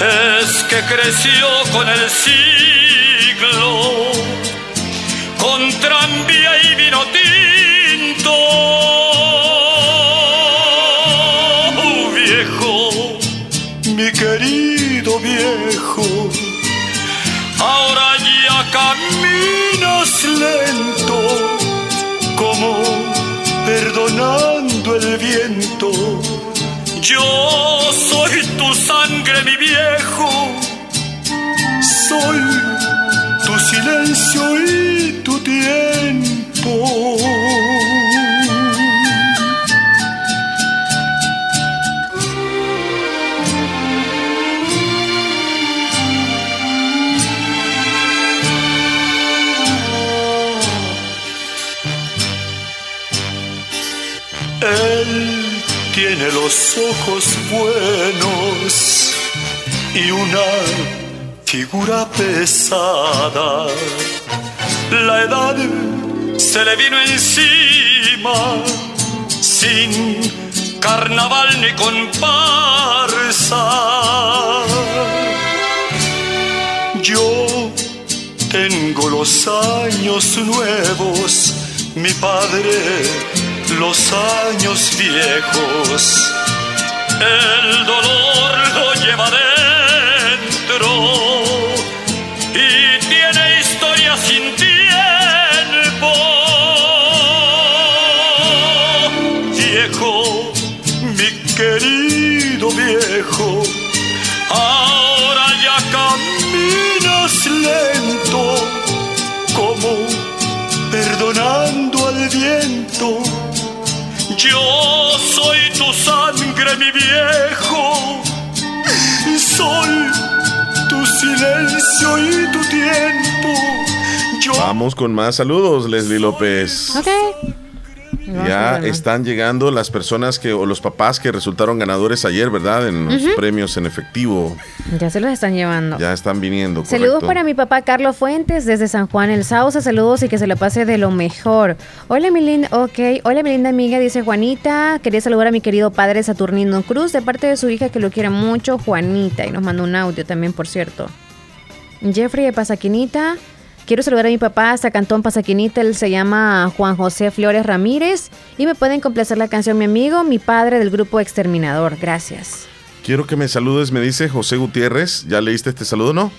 Es que creció con el siglo, con tranvía y vino tinto. Oh, viejo, mi querido viejo, ahora ya caminas lento, como perdonando el viento yo soy tu sangre, mi viejo. Soy tu silencio y tu tiempo. tiene los ojos buenos y una figura pesada. La edad se le vino encima sin carnaval ni comparsa. Yo tengo los años nuevos, mi padre los años viejos. El dolor lo lleva y tiene historia sin tiempo. Viejo, mi querido viejo, ahora ya caminas lento como perdonando al viento yo soy tu sangre, mi viejo. Soy tu silencio y tu tiempo. Vamos con más saludos, Leslie López. Ok. Ya están llegando las personas que, o los papás que resultaron ganadores ayer, ¿verdad? En los premios en efectivo. Ya se los están llevando. Ya están viniendo. Saludos para mi papá Carlos Fuentes desde San Juan el Sauce. Saludos y que se lo pase de lo mejor. Hola, mi linda, ok. Hola, mi linda amiga, dice Juanita. Quería saludar a mi querido padre Saturnino Cruz de parte de su hija que lo quiere mucho, Juanita. Y nos manda un audio también, por cierto. Jeffrey de Pasaquinita. Quiero saludar a mi papá hasta Cantón Pasaquinita, él se llama Juan José Flores Ramírez y me pueden complacer la canción Mi amigo, mi padre del grupo Exterminador. Gracias. Quiero que me saludes, me dice José Gutiérrez. ¿Ya leíste este saludo, no?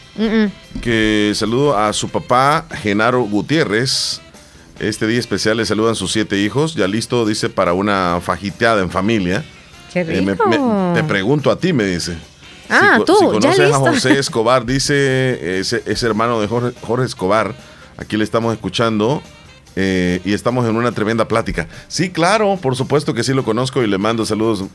Que saludo a su papá, Genaro Gutiérrez. Este día especial le saludan sus siete hijos. Ya listo, dice, para una fajiteada en familia. Qué eh, rico. te pregunto a ti, me dice. Ah, tú, si conoces a José Escobar, dice ese, hermano de Jorge, Escobar, aquí le estamos escuchando eh, y estamos en una tremenda plática. Sí, claro, por supuesto que sí lo conozco y le mando saludos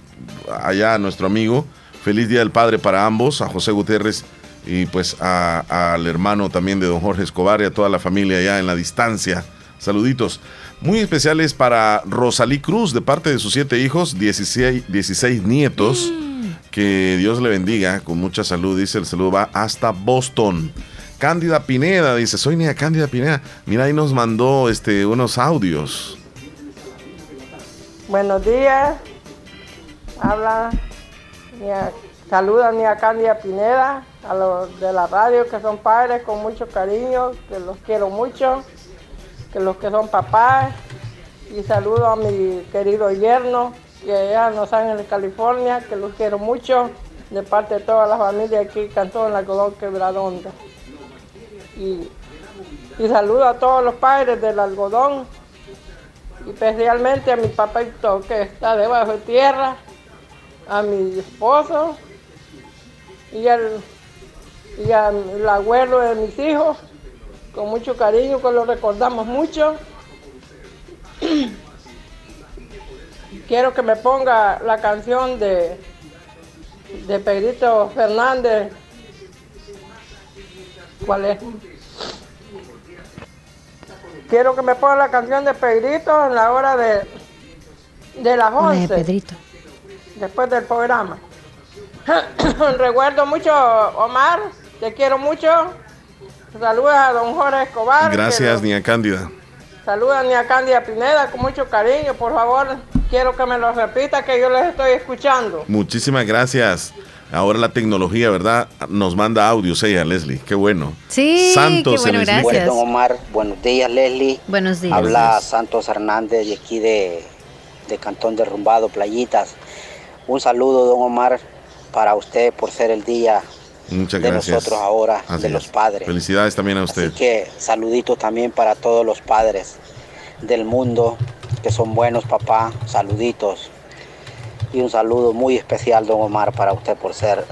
allá a nuestro amigo. Feliz Día del Padre para ambos, a José Gutiérrez y pues al hermano también de don Jorge Escobar y a toda la familia allá en la distancia. Saluditos. Muy especiales para Rosalí Cruz, de parte de sus siete hijos, 16, 16 nietos. Mm. Que Dios le bendiga con mucha salud. Dice el saludo va hasta Boston. Cándida Pineda dice, soy Nia Cándida Pineda. Mira, ahí nos mandó este, unos audios. Buenos días. Habla, saluda a Nia Cándida Pineda, a los de la radio que son padres con mucho cariño, que los quiero mucho, que los que son papás. Y saludo a mi querido yerno, que allá en Los Ángeles, California, que los quiero mucho, de parte de toda la familia aquí, Cantón el Algodón Quebradonda. Y, y saludo a todos los padres del algodón, y especialmente a mi papito que está debajo de tierra, a mi esposo y al, y al abuelo de mis hijos, con mucho cariño, que lo recordamos mucho. quiero que me ponga la canción de, de Pedrito Fernández. ¿Cuál es? Quiero que me ponga la canción de Pedrito en la hora de, de las 11. De Pedrito. Después del programa. Recuerdo mucho, Omar, te quiero mucho. Saludos a don Jorge Escobar. Gracias, Nia Cándida. Saludos a Nia Cándida Pineda con mucho cariño, por favor quiero que me lo repita, que yo les estoy escuchando. Muchísimas gracias. Ahora la tecnología, ¿verdad? Nos manda audios ella, Leslie. Qué bueno. Sí, Santos qué bueno, gracias. Bueno, don Omar, buenos días, Leslie. Buenos días. Habla Santos Hernández de aquí de, de Cantón Derrumbado, Playitas. Un saludo, don Omar, para usted por ser el día Muchas de gracias. nosotros ahora, de los padres. Felicidades también a usted. Así que saluditos también para todos los padres del mundo que son buenos, papá. Saluditos. Y un saludo muy especial, don Omar, para usted por ser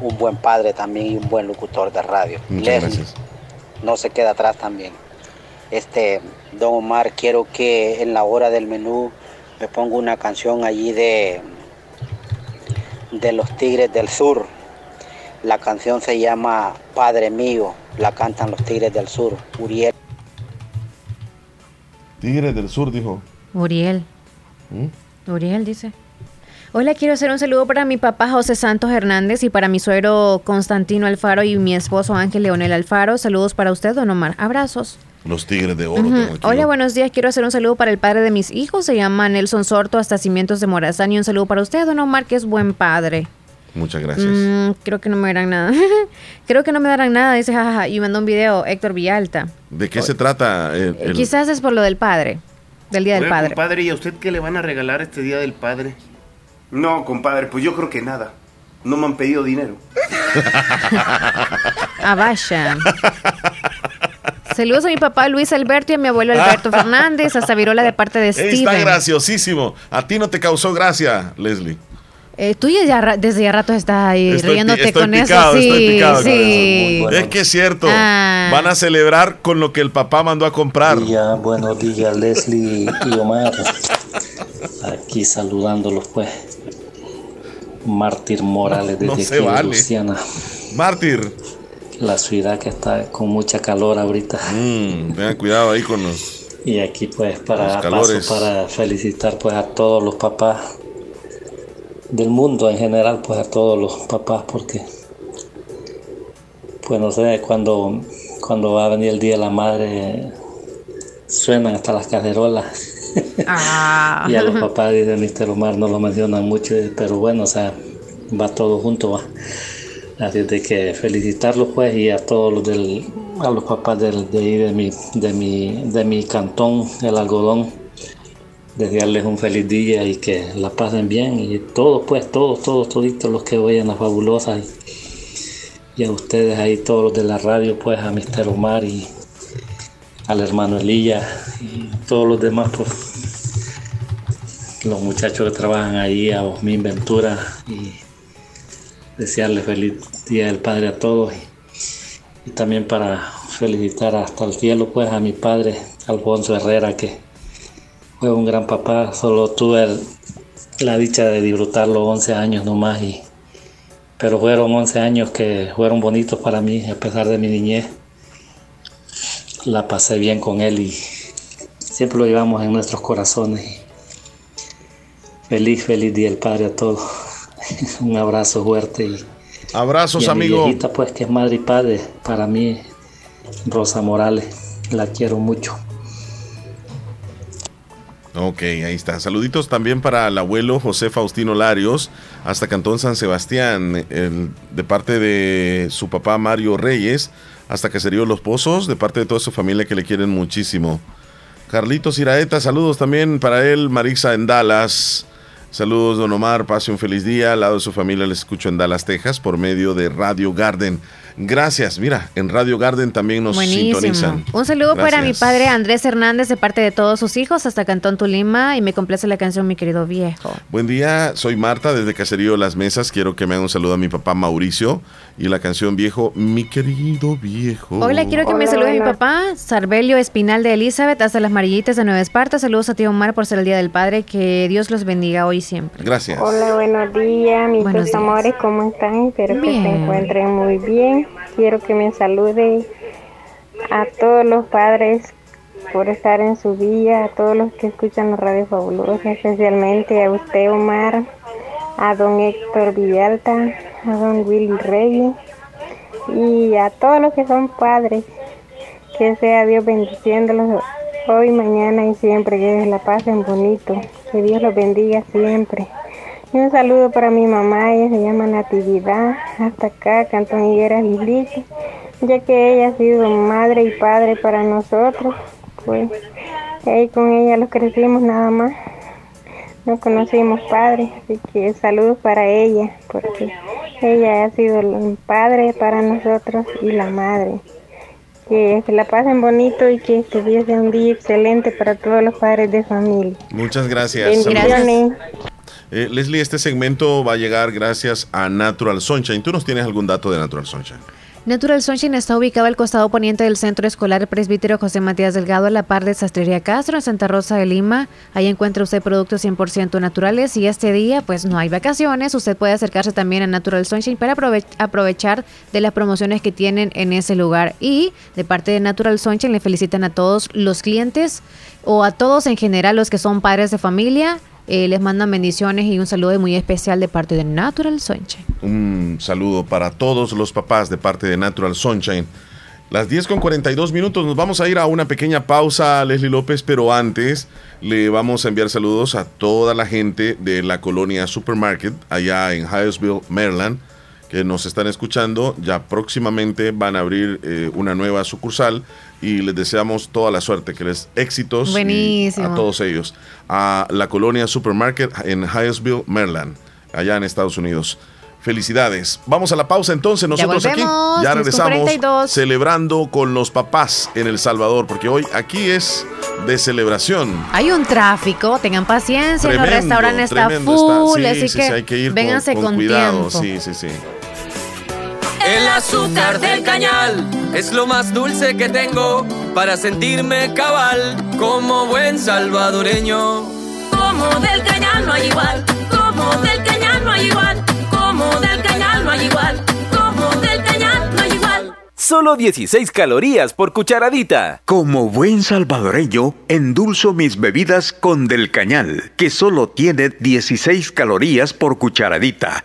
un buen padre también y un buen locutor de radio. Muchas gracias. No se queda atrás también. Este, don Omar, quiero que en la hora del menú me ponga una canción allí de, de los Tigres del Sur. La canción se llama Padre Mío, la cantan los Tigres del Sur, Uriel. Tigres del Sur, dijo. Uriel. ¿Mm? Uriel dice. Hola, quiero hacer un saludo para mi papá José Santos Hernández y para mi suegro Constantino Alfaro y mi esposo Ángel Leonel Alfaro. Saludos para usted, don Omar. Abrazos. Los Tigres de Oro. Hola, buenos días. Quiero hacer un saludo para el padre de mis hijos. Se llama Nelson Sorto, hasta Cimientos de Morazán. Y un saludo para usted, don Omar, que es buen padre. Muchas gracias. Mm, creo que no me darán nada. creo que no me darán nada, dice jajaja. Y mandó un video Héctor Villalta. ¿De qué se trata? Quizás es por lo del padre. Del Día del Padre. Compadre, ¿y a usted qué le van a regalar este Día del Padre? No, compadre, pues yo creo que nada. No me han pedido dinero. ah, vaya. Saludos a mi papá Luis Alberto y a mi abuelo Alberto Fernández, hasta Virola de parte de Steven. Está graciosísimo. A ti no te causó gracia, Leslie. Eh, tú ya desde ya rato estás ahí riéndote con eso. Sí, sí. Es que es cierto. Ah. Van a celebrar con lo que el papá mandó a comprar. Ya, buenos días, Leslie y Omar. Aquí saludándolos, pues. Mártir Morales desde no Luciana. Mártir. La ciudad que está con mucha calor ahorita. Mm, tengan cuidado ahí con los Y aquí pues para paso para felicitar pues a todos los papás del mundo en general, pues a todos los papás porque pues no sé, cuando, cuando va a venir el Día de la Madre suenan hasta las cacerolas. Ah. y a los papás de Mister Omar no lo mencionan mucho, pero bueno, o sea, va todo junto, va. Así de que felicitarlos pues y a todos los del, a los papás del, de, de, mi, de, mi, de mi cantón, el algodón, desearles un feliz día y que la pasen bien. Y todos pues, todos, todos, toditos los que vayan a Fabulosa y, a ustedes ahí, todos los de la radio pues, a Mister Omar y al hermano Elilla y todos los demás pues, los muchachos que trabajan ahí, a Osmin Ventura y desearle feliz Día del Padre a todos y, también para felicitar hasta el cielo pues a mi padre Alfonso Herrera que fue un gran papá, solo tuve la dicha de disfrutarlo 11 años nomás y pero fueron 11 años que fueron bonitos para mí a pesar de mi niñez la pasé bien con él y siempre lo llevamos en nuestros corazones feliz feliz día del padre a todos un abrazo fuerte. Y, Abrazos, amigo. pues que es madre y padre, para mí, Rosa Morales, la quiero mucho. Ok, ahí está. Saluditos también para el abuelo José Faustino Larios, hasta Cantón San Sebastián, de parte de su papá Mario Reyes, hasta Caserío Los Pozos, de parte de toda su familia que le quieren muchísimo. Carlitos Iraeta, saludos también para él, Marisa en Dallas. Saludos, don Omar. Pase un feliz día. Al lado de su familia les escucho en Dallas, Texas, por medio de Radio Garden. Gracias. Mira, en Radio Garden también nos sintonizan. Un saludo para mi padre Andrés Hernández de parte de todos sus hijos hasta Cantón Tulima y me complace la canción Mi querido viejo. Buen día, soy Marta desde Caserío Las Mesas. Quiero que me hagan un saludo a mi papá Mauricio y la canción viejo Mi querido viejo. Hola, quiero que me salude a mi papá Sarbelio Espinal de Elizabeth hasta las Marillitas de Nueva Esparta. Saludos a ti Omar por ser el Día del Padre. Que Dios los bendiga hoy y siempre. Gracias. Hola, buenos días, mis amores, ¿cómo están? Espero que se encuentren muy bien. Quiero que me salude a todos los padres por estar en su día, a todos los que escuchan la radio fabulosa, especialmente a usted Omar, a don Héctor Villalta, a don Willy Reyes y a todos los que son padres. Que sea Dios bendiciéndolos hoy, mañana y siempre, que la pasen bonito. Que Dios los bendiga siempre. Y un saludo para mi mamá, ella se llama Natividad, hasta acá, Cantón Higueras Lilito, ya que ella ha sido madre y padre para nosotros, pues ahí con ella los crecimos nada más, no conocimos padre, así que saludos para ella, porque ella ha sido el padre para nosotros y la madre. Que se la pasen bonito y que este día sea un día excelente para todos los padres de familia. Muchas gracias. Bendiciones. Eh, Leslie, este segmento va a llegar gracias a Natural Sunshine. ¿Tú nos tienes algún dato de Natural Sunshine? Natural Sunshine está ubicado al costado poniente del Centro Escolar Presbítero José Matías Delgado, a la par de Sastrería Castro, en Santa Rosa de Lima. Ahí encuentra usted productos 100% naturales y este día pues no hay vacaciones. Usted puede acercarse también a Natural Sunshine para aprovechar de las promociones que tienen en ese lugar. Y de parte de Natural Sunshine le felicitan a todos los clientes o a todos en general los que son padres de familia eh, les mandan bendiciones y un saludo muy especial de parte de Natural Sunshine. Un saludo para todos los papás de parte de Natural Sunshine. Las 10 con 42 minutos, nos vamos a ir a una pequeña pausa, Leslie López, pero antes le vamos a enviar saludos a toda la gente de la colonia Supermarket allá en Hyattsville, Maryland que nos están escuchando. Ya próximamente van a abrir eh, una nueva sucursal y les deseamos toda la suerte, que les éxitos a todos ellos. A la colonia Supermarket en Hyattsville, Maryland, allá en Estados Unidos. Felicidades. Vamos a la pausa entonces. Nosotros aquí ya regresamos celebrando con los papás en El Salvador, porque hoy aquí es de celebración. Hay un tráfico, tengan paciencia, el restaurante está full, así que, hay que ir vénganse con, cuidado. Sí, sí, sí. El azúcar del cañal es lo más dulce que tengo para sentirme cabal como buen salvadoreño. Como del cañal no hay igual, como del cañal no hay igual como del cañal no hay igual, como del cañal no hay igual. Solo 16 calorías por cucharadita. Como buen salvadoreño, endulzo mis bebidas con Del Cañal, que solo tiene 16 calorías por cucharadita.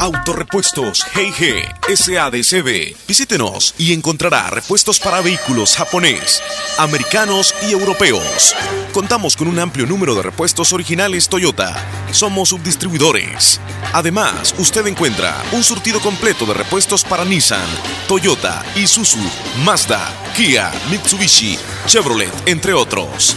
Autorepuestos GG SADCB. Visítenos y encontrará repuestos para vehículos japonés, americanos y europeos. Contamos con un amplio número de repuestos originales Toyota. Somos subdistribuidores. Además, usted encuentra un surtido completo de repuestos para Nissan, Toyota, Isuzu, Mazda, Kia, Mitsubishi, Chevrolet, entre otros.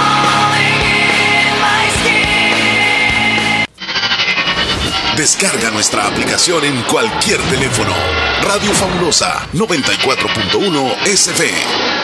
Descarga nuestra aplicación en cualquier teléfono. Radio Fabulosa 94.1 SF.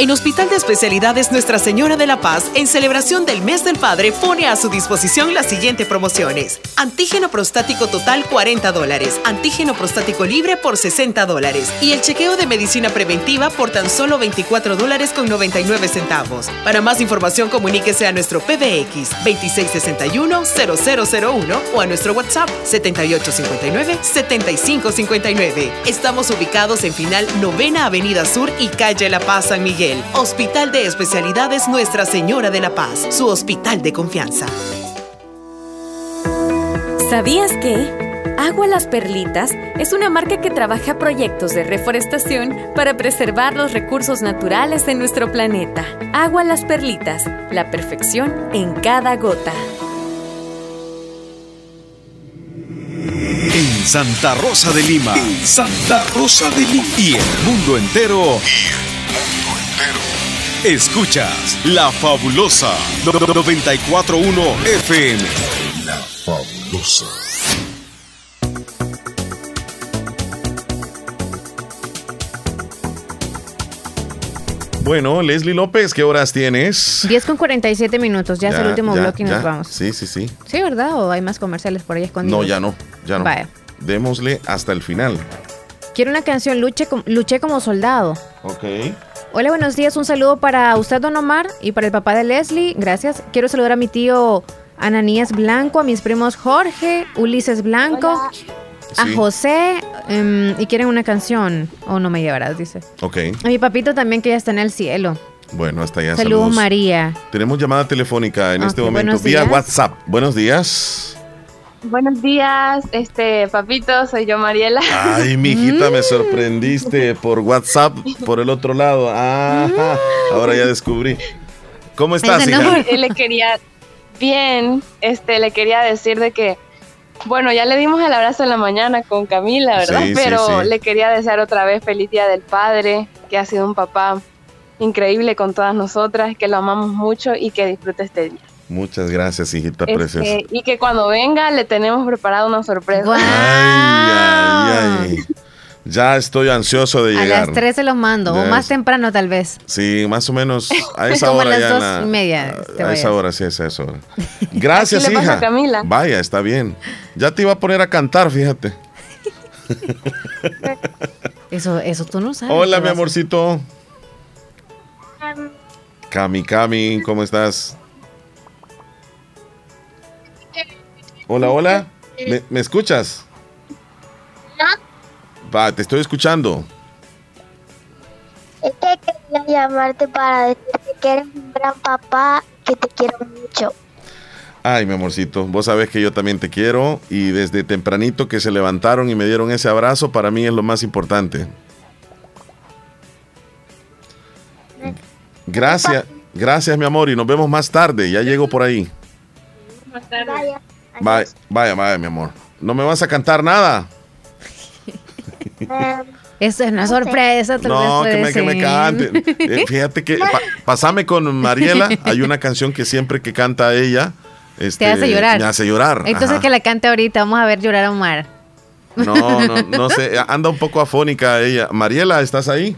En Hospital de Especialidades Nuestra Señora de la Paz, en celebración del Mes del Padre, pone a su disposición las siguientes promociones. Antígeno prostático total 40 dólares, antígeno prostático libre por 60 dólares y el chequeo de medicina preventiva por tan solo 24 dólares con 99 centavos. Para más información comuníquese a nuestro PBX 2661-0001 o a nuestro WhatsApp 7859-7559. Estamos ubicados en final Novena Avenida Sur y Calle La Paz San Miguel. Hospital de Especialidades Nuestra Señora de la Paz, su hospital de confianza. ¿Sabías que? Agua Las Perlitas es una marca que trabaja proyectos de reforestación para preservar los recursos naturales de nuestro planeta. Agua Las Perlitas, la perfección en cada gota. En Santa Rosa de Lima. Santa Rosa de Lima. Y el mundo entero. Escuchas La Fabulosa 941 FM. La Fabulosa. Bueno, Leslie López, ¿qué horas tienes? 10 con 47 minutos, ya, es el último bloque y nos vamos. Sí, sí, sí. Sí, ¿verdad? ¿O hay más comerciales por ahí escondidos? No, ya no, ya no. Vaya. Démosle hasta el final. Quiero una canción, Luche, Luché como soldado. Ok. Hola, buenos días. Un saludo para usted, don Omar, y para el papá de Leslie. Gracias. Quiero saludar a mi tío Ananías Blanco, a mis primos Jorge, Ulises Blanco, a José. Em, y quieren una canción. O no me llevarás, dice. Ok. A mi papito también, que ya está en el cielo. Bueno, hasta allá. Saludos, María. Tenemos llamada telefónica en este momento vía WhatsApp. Buenos días. Buenos días, este papito, soy yo Mariela. Ay, mijita, me sorprendiste por WhatsApp por el otro lado. Ah, ahora ya descubrí. ¿Cómo estás, hija? Le quería bien, este le quería decir de que bueno, ya le dimos el abrazo en la mañana con Camila, ¿verdad? Pero le quería desear otra vez feliz día del padre, que ha sido un papá increíble con todas nosotras, que lo amamos mucho y que disfrute este día. Muchas gracias, hijita este, preciosa. Y que cuando venga le tenemos preparado una sorpresa. Ay, ay, ay. Ya estoy ansioso de llegar. A las 3 se los mando, o más temprano tal vez. Sí, más o menos a esa hora. a las dos y media. A, esa hora, sí, a esa hora. Gracias, hija. Camila? Vaya, está bien. Ya te iba a poner a cantar, fíjate. eso, eso tú no sabes. Hola, mi amorcito. Cami, Cami, ¿cómo estás? Hola, hola. ¿Me, escuchas? Va, te estoy escuchando. Es que quería llamarte para decirte que eres un gran papá, que te quiero mucho. Ay, mi amorcito, vos sabés que yo también te quiero y desde tempranito que se levantaron y me dieron ese abrazo, para mí es lo más importante. Gracias, gracias mi amor y nos vemos más tarde, ya llego por ahí. Vaya, vaya, vaya, mi amor. ¿No me vas a cantar nada? Eso es una sorpresa. No, que me, que me, cante. Eh, fíjate que pasame con Mariela. Hay una canción que siempre que canta ella, este, Te hace llorar. Me hace llorar. Entonces que la cante ahorita. Vamos a ver llorar a Omar. No, no, no sé. Anda un poco afónica ella. Mariela, ¿estás ahí?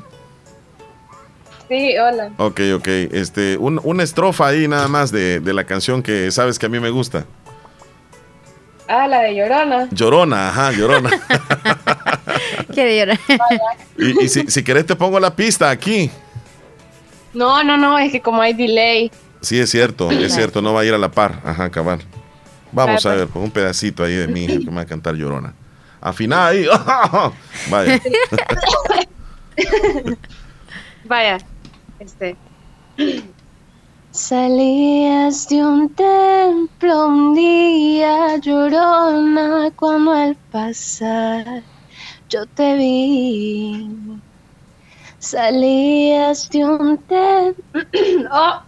Sí, hola. Ok, ok. Este, una estrofa ahí nada más de, de la canción que sabes que a mí me gusta. Ah, la de Llorona. Llorona, ajá, Llorona. Quiere llorar. y, si, si querés te pongo la pista aquí. No, no, no, es que como hay delay. Sí, es cierto, es cierto, no va a ir a la par. Ajá, cabal. Vamos a ver, pues un pedacito ahí de mí que me va a cantar Llorona. Afiná ahí. Vaya. Vaya. Este. Salías de un templo un día llorona cuando al pasar yo te vi. Salías de un templo. Oh.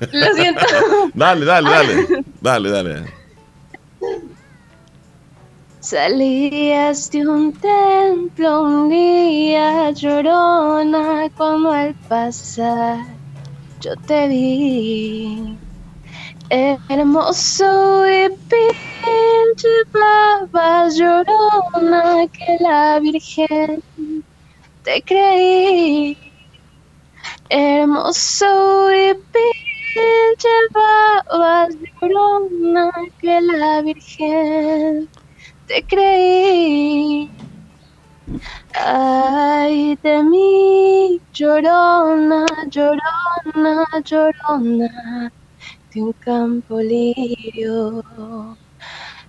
Lo siento. Dale, dale, dale. Dale, dale. Salías de un templo un día llorona cuando al pasar yo te vi. Hermoso y bien llevabas llorona que la Virgen te creí. Hermoso y bien llevabas llorona que la Virgen te creí. Ay de mí, llorona, llorona, llorona, de un campo lirio.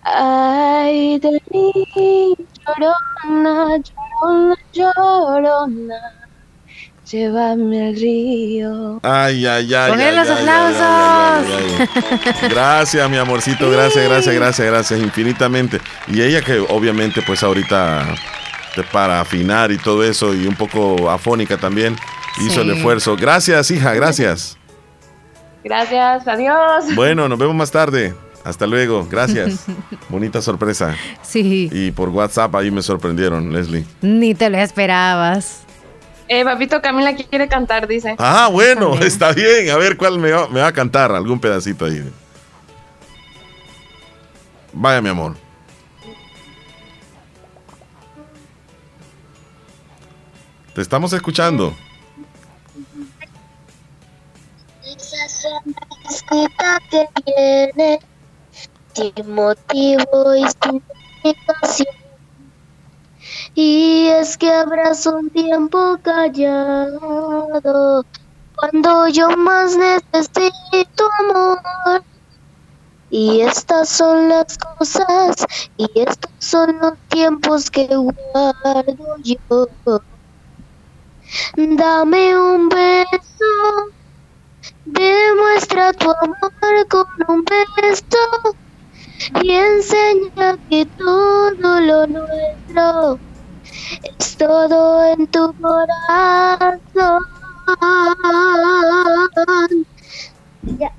Ay de mí, llorona, llorona, llorona, llévame al río. Ay, ay, ay. Poner los aplausos. gracias, mi amorcito, gracias, gracias, gracias, gracias, infinitamente. Y ella que obviamente pues ahorita para afinar y todo eso y un poco afónica también. Hizo el esfuerzo. Gracias, hija, gracias. Gracias, adiós. Bueno, nos vemos más tarde. Hasta luego, gracias. Bonita sorpresa. Sí. Y por WhatsApp ahí me sorprendieron, Leslie. Ni te lo esperabas. Eh, papito Camila quiere cantar, dice. Ah, bueno, está bien. A ver cuál me va, me va a cantar, algún pedacito ahí. Vaya, mi amor. Te estamos escuchando. Esa sonrisa que viene sin motivo y sin explicación. Y es que abrazo un tiempo callado cuando yo más necesito amor. Y estas son las cosas y estos son los tiempos que guardo yo. Dame un beso, demuestra tu amor con un beso y enseña que todo lo nuestro es todo en tu corazón. Ya.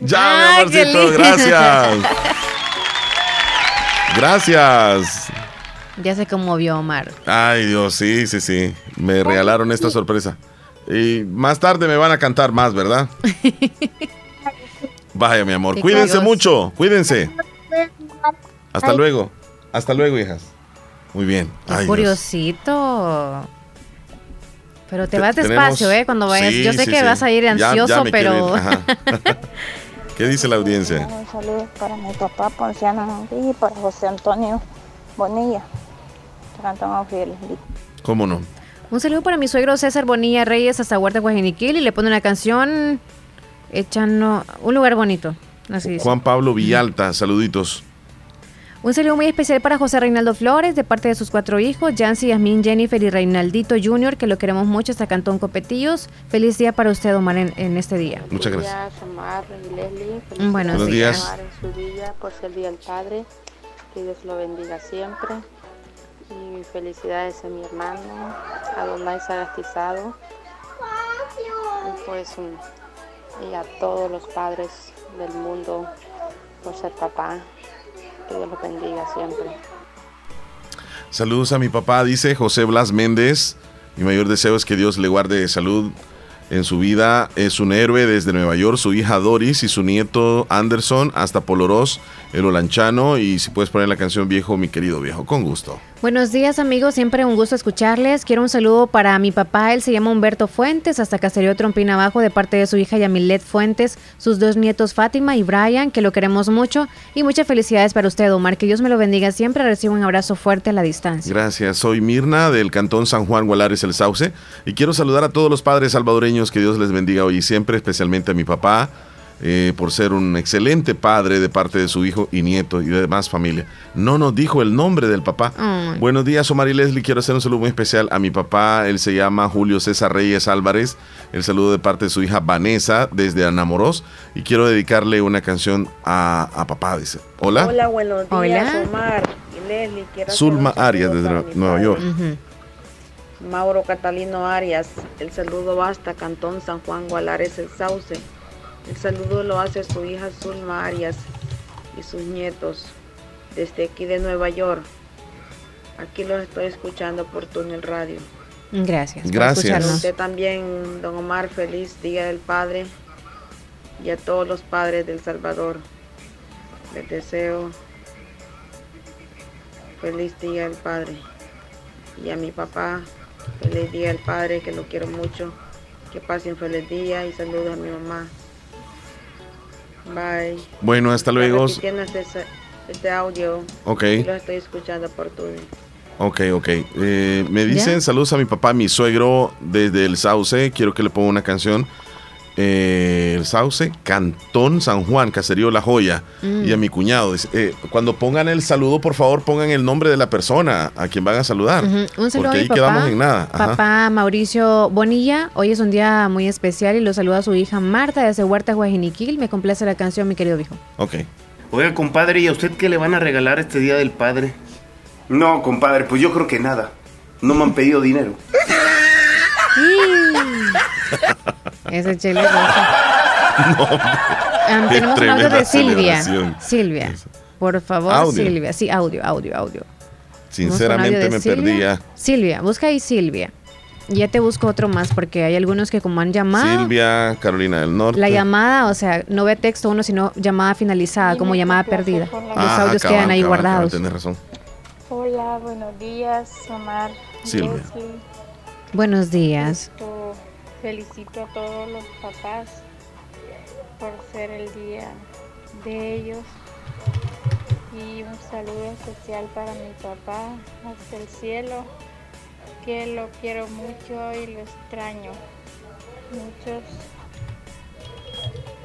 Ya, mi amorcito, gracias. Gracias. Ya se conmovió Omar. Ay, Dios, sí, sí, sí. Me regalaron esta sorpresa. Y más tarde me van a cantar más, ¿verdad? Vaya, mi amor. Cuídense mucho. Cuídense. Hasta luego. Hasta luego, hijas. Muy bien. curiosito. Pero te, vas despacio, ¿eh? Cuando vayas. Yo sé que vas a ir ansioso, pero. ¿Qué dice la audiencia? Un saludo para mi papá Ponciano y para José Antonio Bonilla. ¿Cómo no? Un saludo para mi suegro César Bonilla Reyes hasta Huerta Guajiniquil y le pone una canción echando un lugar bonito. Juan Pablo Villalta, saluditos. Un saludo muy especial para José Reinaldo Flores, de parte de sus cuatro hijos, Jancy, Yasmin, Jennifer y Reinaldito Jr., que lo queremos mucho hasta Cantón Copetillos. Feliz día para usted, Omar, en, este día. Muchas gracias. Omar y Leslie. Buenos, días. En su día, por ser Día del Padre. Que Dios lo bendiga siempre. Y felicidades a mi hermano, a Donay Sagastizado. Y pues, y a todos los padres del mundo por ser papá. Que Dios los bendiga siempre. Saludos a mi papá, dice José Blas Méndez. Mi mayor deseo es que Dios le guarde salud en su vida. Es un héroe desde Nueva York, su hija Doris y su nieto Anderson hasta Poloros, el Olanchano. Y si puedes poner la canción Viejo, mi querido viejo, con gusto. Buenos días amigos, siempre un gusto escucharles. Quiero un saludo para mi papá, él se llama Humberto Fuentes, hasta Caserío Trompina Abajo, de parte de su hija Yamilet Fuentes, sus dos nietos Fátima y Brian, que lo queremos mucho. Y muchas felicidades para usted, Omar, que Dios me lo bendiga siempre. Recibo un abrazo fuerte a la distancia. Gracias, soy Mirna del Cantón San Juan Gualares El Sauce y quiero saludar a todos los padres salvadoreños, que Dios les bendiga hoy y siempre, especialmente a mi papá eh, por ser un excelente padre de parte de su hijo y nieto y de demás familia. No nos dijo el nombre del papá. Buenos días, Omar y Leslie. Quiero hacer un saludo muy especial a mi papá. Él se llama Julio César Reyes Álvarez. El saludo de parte de su hija Vanessa desde Anamoros. Y quiero dedicarle una canción a, papá, dice. Hola. Hola, buenos días, Omar y Leslie. Zulma Arias desde Nueva York. Mauro Catalino Arias. El saludo basta, Cantón San Juan Gualares, El Sauce. El saludo lo hace su hija Zulma Arias y sus nietos desde aquí de Nueva York. Aquí los estoy escuchando por túnel radio. Gracias. Gracias. usted también, don Omar, feliz Día del Padre y a todos los padres del Salvador. Les deseo feliz Día del Padre. Y a mi papá, feliz Día del Padre, que lo quiero mucho. Que pasen feliz día y saludos a mi mamá. Bye. Bueno, hasta luego. Este, este, audio. Ok. Lo estoy escuchando por tu. Ok, ok. Eh, me dicen saludos a mi papá, mi suegro desde el Sauce. Quiero que le ponga una canción. Eh, el Sauce, Cantón San Juan, Caserío La Joya, mm. y a mi cuñado. Eh, cuando pongan el saludo, por favor, pongan el nombre de la persona a quien van a saludar. Un saludo porque ahí quedamos en nada. Papá Mauricio Bonilla, hoy es un día muy especial y lo saluda a su hija Marta desde Huerta Guajiniquil. Me complace la canción, mi querido hijo. Ok. Oiga, compadre, ¿y a usted qué le van a regalar este día del padre? No, compadre, pues yo creo que nada. No me han pedido dinero. Ese chile No, tenemos un audio de Silvia. Silvia, por favor, Silvia. Sí, audio, audio, audio. Sinceramente me perdía. Silvia, busca ahí Silvia. Ya te busco otro más porque hay algunos que como han llamado. Silvia, Carolina del Norte. La llamada, o sea, no ve texto uno, sino llamada finalizada, como llamada perdida. Los ah, audios quedan ahí guardados. Tienes razón. Hola, buenos días, Omar. Silvia. Buenos días. Felicito a todos los papás por ser el día de ellos. Y un saludo especial para mi papá hasta el cielo, que lo quiero mucho y lo extraño. Muchos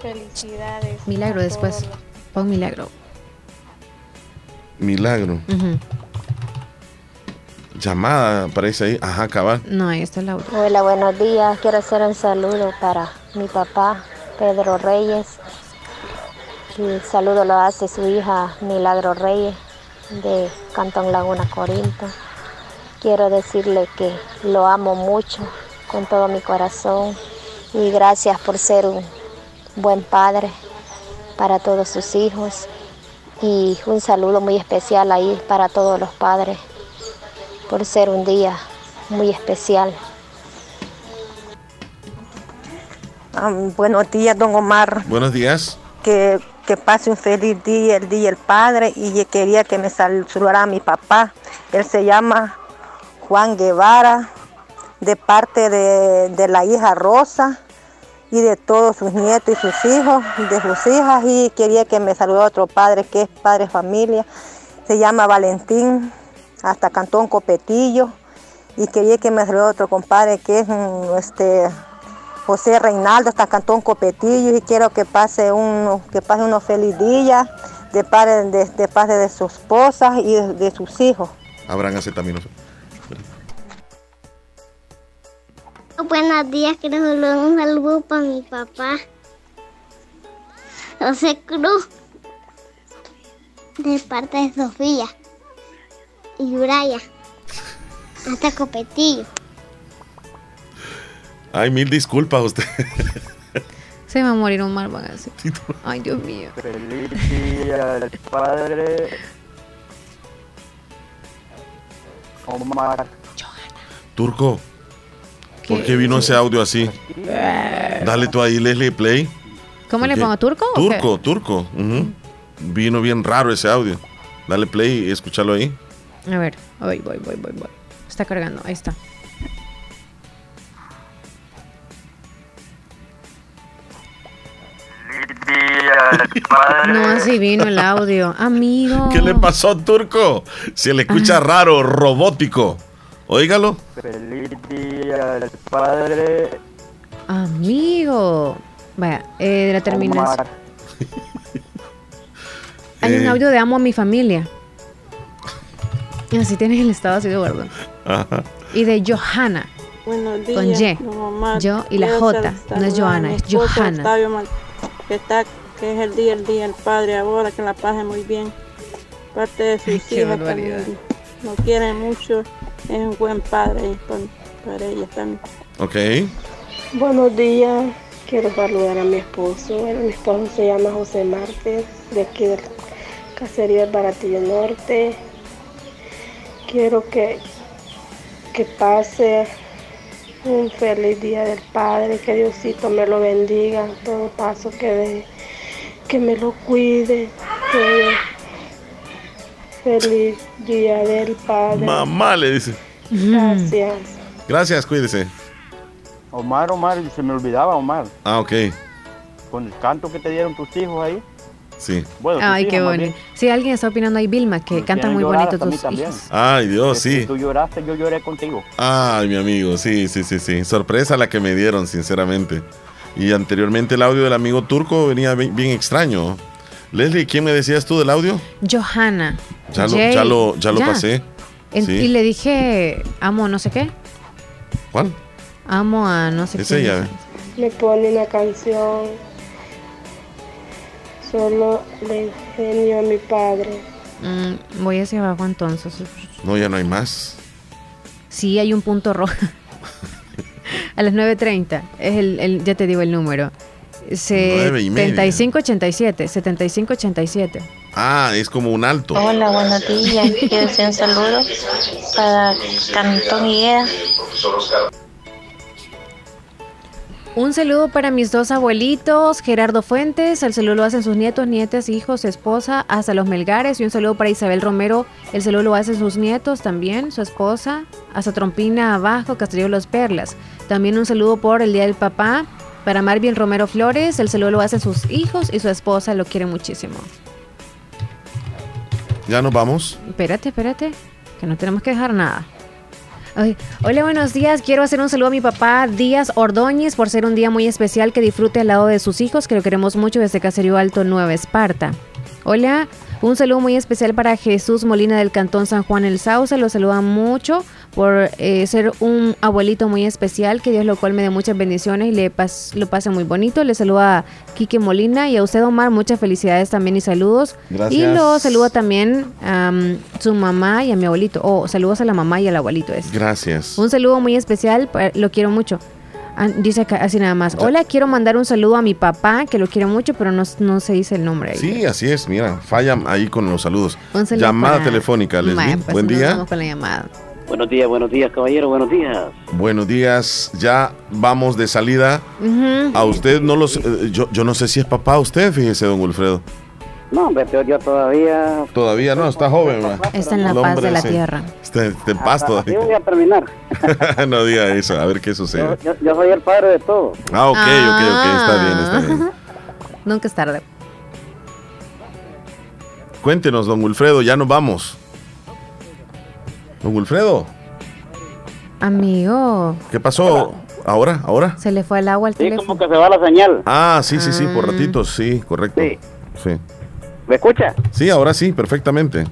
felicidades. Milagro después. Pon milagro. Milagro llamada, parece ahí. Ajá, cabal. No, ahí está Laura. Hola, buenos días. Quiero hacer un saludo para mi papá, Pedro Reyes. Y el saludo lo hace su hija Milagro Reyes de Cantón Laguna Corinto. Quiero decirle que lo amo mucho con todo mi corazón y gracias por ser un buen padre para todos sus hijos y un saludo muy especial ahí para todos los padres por ser un día muy especial. Ah, buenos días, don Omar. Buenos días. Que, pase un feliz día, el Día del Padre, y quería que me saludara a mi papá, Él se llama Juan Guevara, de parte de, la hija Rosa y de todos sus nietos y sus hijos, de sus hijas. Y quería que me saludara otro padre que es padre familia. Se llama Valentín, hasta Cantón Copetillo. Y quería que me saludara otro compadre que es mm, este, José Reinaldo, hasta Cantón Copetillo. Y quiero que pase, un, que pase unos feliz días de parte de, de, de sus esposas y de, sus hijos. Habrán acetaminofén. Buenos días, quiero saludar un saludo para mi papá. José Cruz, de parte de Sofía y Uraya, hasta Copetillo. Ay, mil disculpas a usted. Se va a morir un mal van así. Ay, Dios mío. Feliz día del padre. Omar. Turco. ¿Por qué vino ese audio así? Dale tú ahí, Leslie, play. ¿Cómo le pongo? ¿Turco? Turco, turco. Vino bien raro ese audio. Dale play y escúchalo ahí. A ver, voy, voy, voy, voy, voy. Está cargando, ahí está. No, así vino el audio. Amigo. ¿Qué le pasó, Turco? Se le escucha raro, robótico. Óigalo. Feliz día del padre. Amigo. Vaya, eh, de la terminación. Hay un eh. audio de amo a mi familia. Así tienes el estado así de gordo. Ajá. Y de Johanna. Buenos días. Con Y. Yo y la J. No es Johanna, es Johanna. Que, está, que es el día, el día del padre ahora, que la pase muy bien. Parte de sus hijos también. Lo quieren mucho es un buen padre para ella también. Ok. Buenos días, quiero saludar a mi esposo. mi esposo se llama José Márquez, de aquí del Caserío del Baratillo Norte. Quiero que, que pase un feliz día del Padre, que Diosito me lo bendiga, todo paso que dé, que me lo cuide, Feliz día del padre. Mamá le dice. Gracias. Gracias, cuídese. Omar, Omar, se me olvidaba, Omar. Ah, ok. Con el canto que te dieron tus hijos ahí. Sí. Bueno, Ay, qué bonito. Sí, alguien está opinando ahí, Vilma, que canta muy bonito tus hijos. Ay, Dios, sí. Si tú lloraste, yo lloré contigo. Ay, mi amigo, sí, sí, sí, sí. Sorpresa la que me dieron, sinceramente. Y anteriormente el audio del amigo turco venía bien extraño. Leslie, ¿quién me decías tú del audio? Johanna. Ya lo, ya lo, ya lo pasé. Y le dije, amo no sé qué. ¿Cuál? Amo a no sé es qué. Ella. Me pone una canción. Solo le enseño a mi padre. Mm, voy hacia abajo entonces. No, ya no hay más. Sí, hay un punto rojo. a las 9.30. Es el, el, ya te digo el número. 7587, 7587. Ah, es como un alto. Hola, buenos días. Quiero hacer un saludo para Cantón Higuera. Un saludo para mis dos abuelitos, Gerardo Fuentes, el saludo lo hacen sus nietos, nietas, hijos, esposa, hasta los Melgares, y un saludo para Isabel Romero, el saludo lo hacen sus nietos también, su esposa, hasta Trompina Abajo, Castillo Los Perlas. También un saludo por el Día del Papá, para Marvin Romero Flores, el saludo lo hacen sus hijos y su esposa, lo quiere muchísimo. ¿Ya nos vamos? Espérate, espérate, que no tenemos que dejar nada. Hola, buenos días. Quiero hacer un saludo a mi papá Díaz Ordóñez por ser un día muy especial que disfrute al lado de sus hijos, que lo queremos mucho desde Caserío Alto, Nueva Esparta. Hola, un saludo muy especial para Jesús Molina del Cantón San Juan el Sauce, lo saluda mucho por eh, ser un abuelito muy especial, que Dios lo cual me dé muchas bendiciones y le lo pase muy bonito. Le saluda a Quique Molina y a usted Omar, muchas felicidades también y saludos. Gracias. Y lo saluda también a su mamá y a mi abuelito. Oh, saludos a la mamá y al abuelito. Es. Gracias. Un saludo muy especial, lo quiero mucho. Ah, dice así nada más. Hola, quiero mandar un saludo a mi papá, que lo quiero mucho, pero no, se dice el nombre. Sí, así es. Mira, falla ahí con los saludos. Llamada telefónica, Leslie. Pues Buen día. Vamos con la llamada. Buenos días, buenos días, caballero, buenos días. Buenos días, ya vamos de salida. A usted no los... Eh, yo, yo no sé si es papá usted, fíjese, don Wilfredo. No, hombre, yo todavía... Todavía no, está joven. Está en la paz de la tierra. Está, en paz todavía. voy a terminar. no diga eso, a ver qué sucede. Yo, soy el padre de todo. Ah, ok, ok, ok, está bien, está bien. Nunca es tarde. Cuéntenos, don Wilfredo, ya nos vamos. Don Wilfredo. Amigo. ¿Qué pasó? ¿Ahora? ¿Ahora? Se le fue el agua al sí, como que se va la señal. Ah, sí, sí, sí, por ah. ratitos, sí, correcto. Sí. sí. ¿Me escucha? Sí, ahora sí, perfectamente.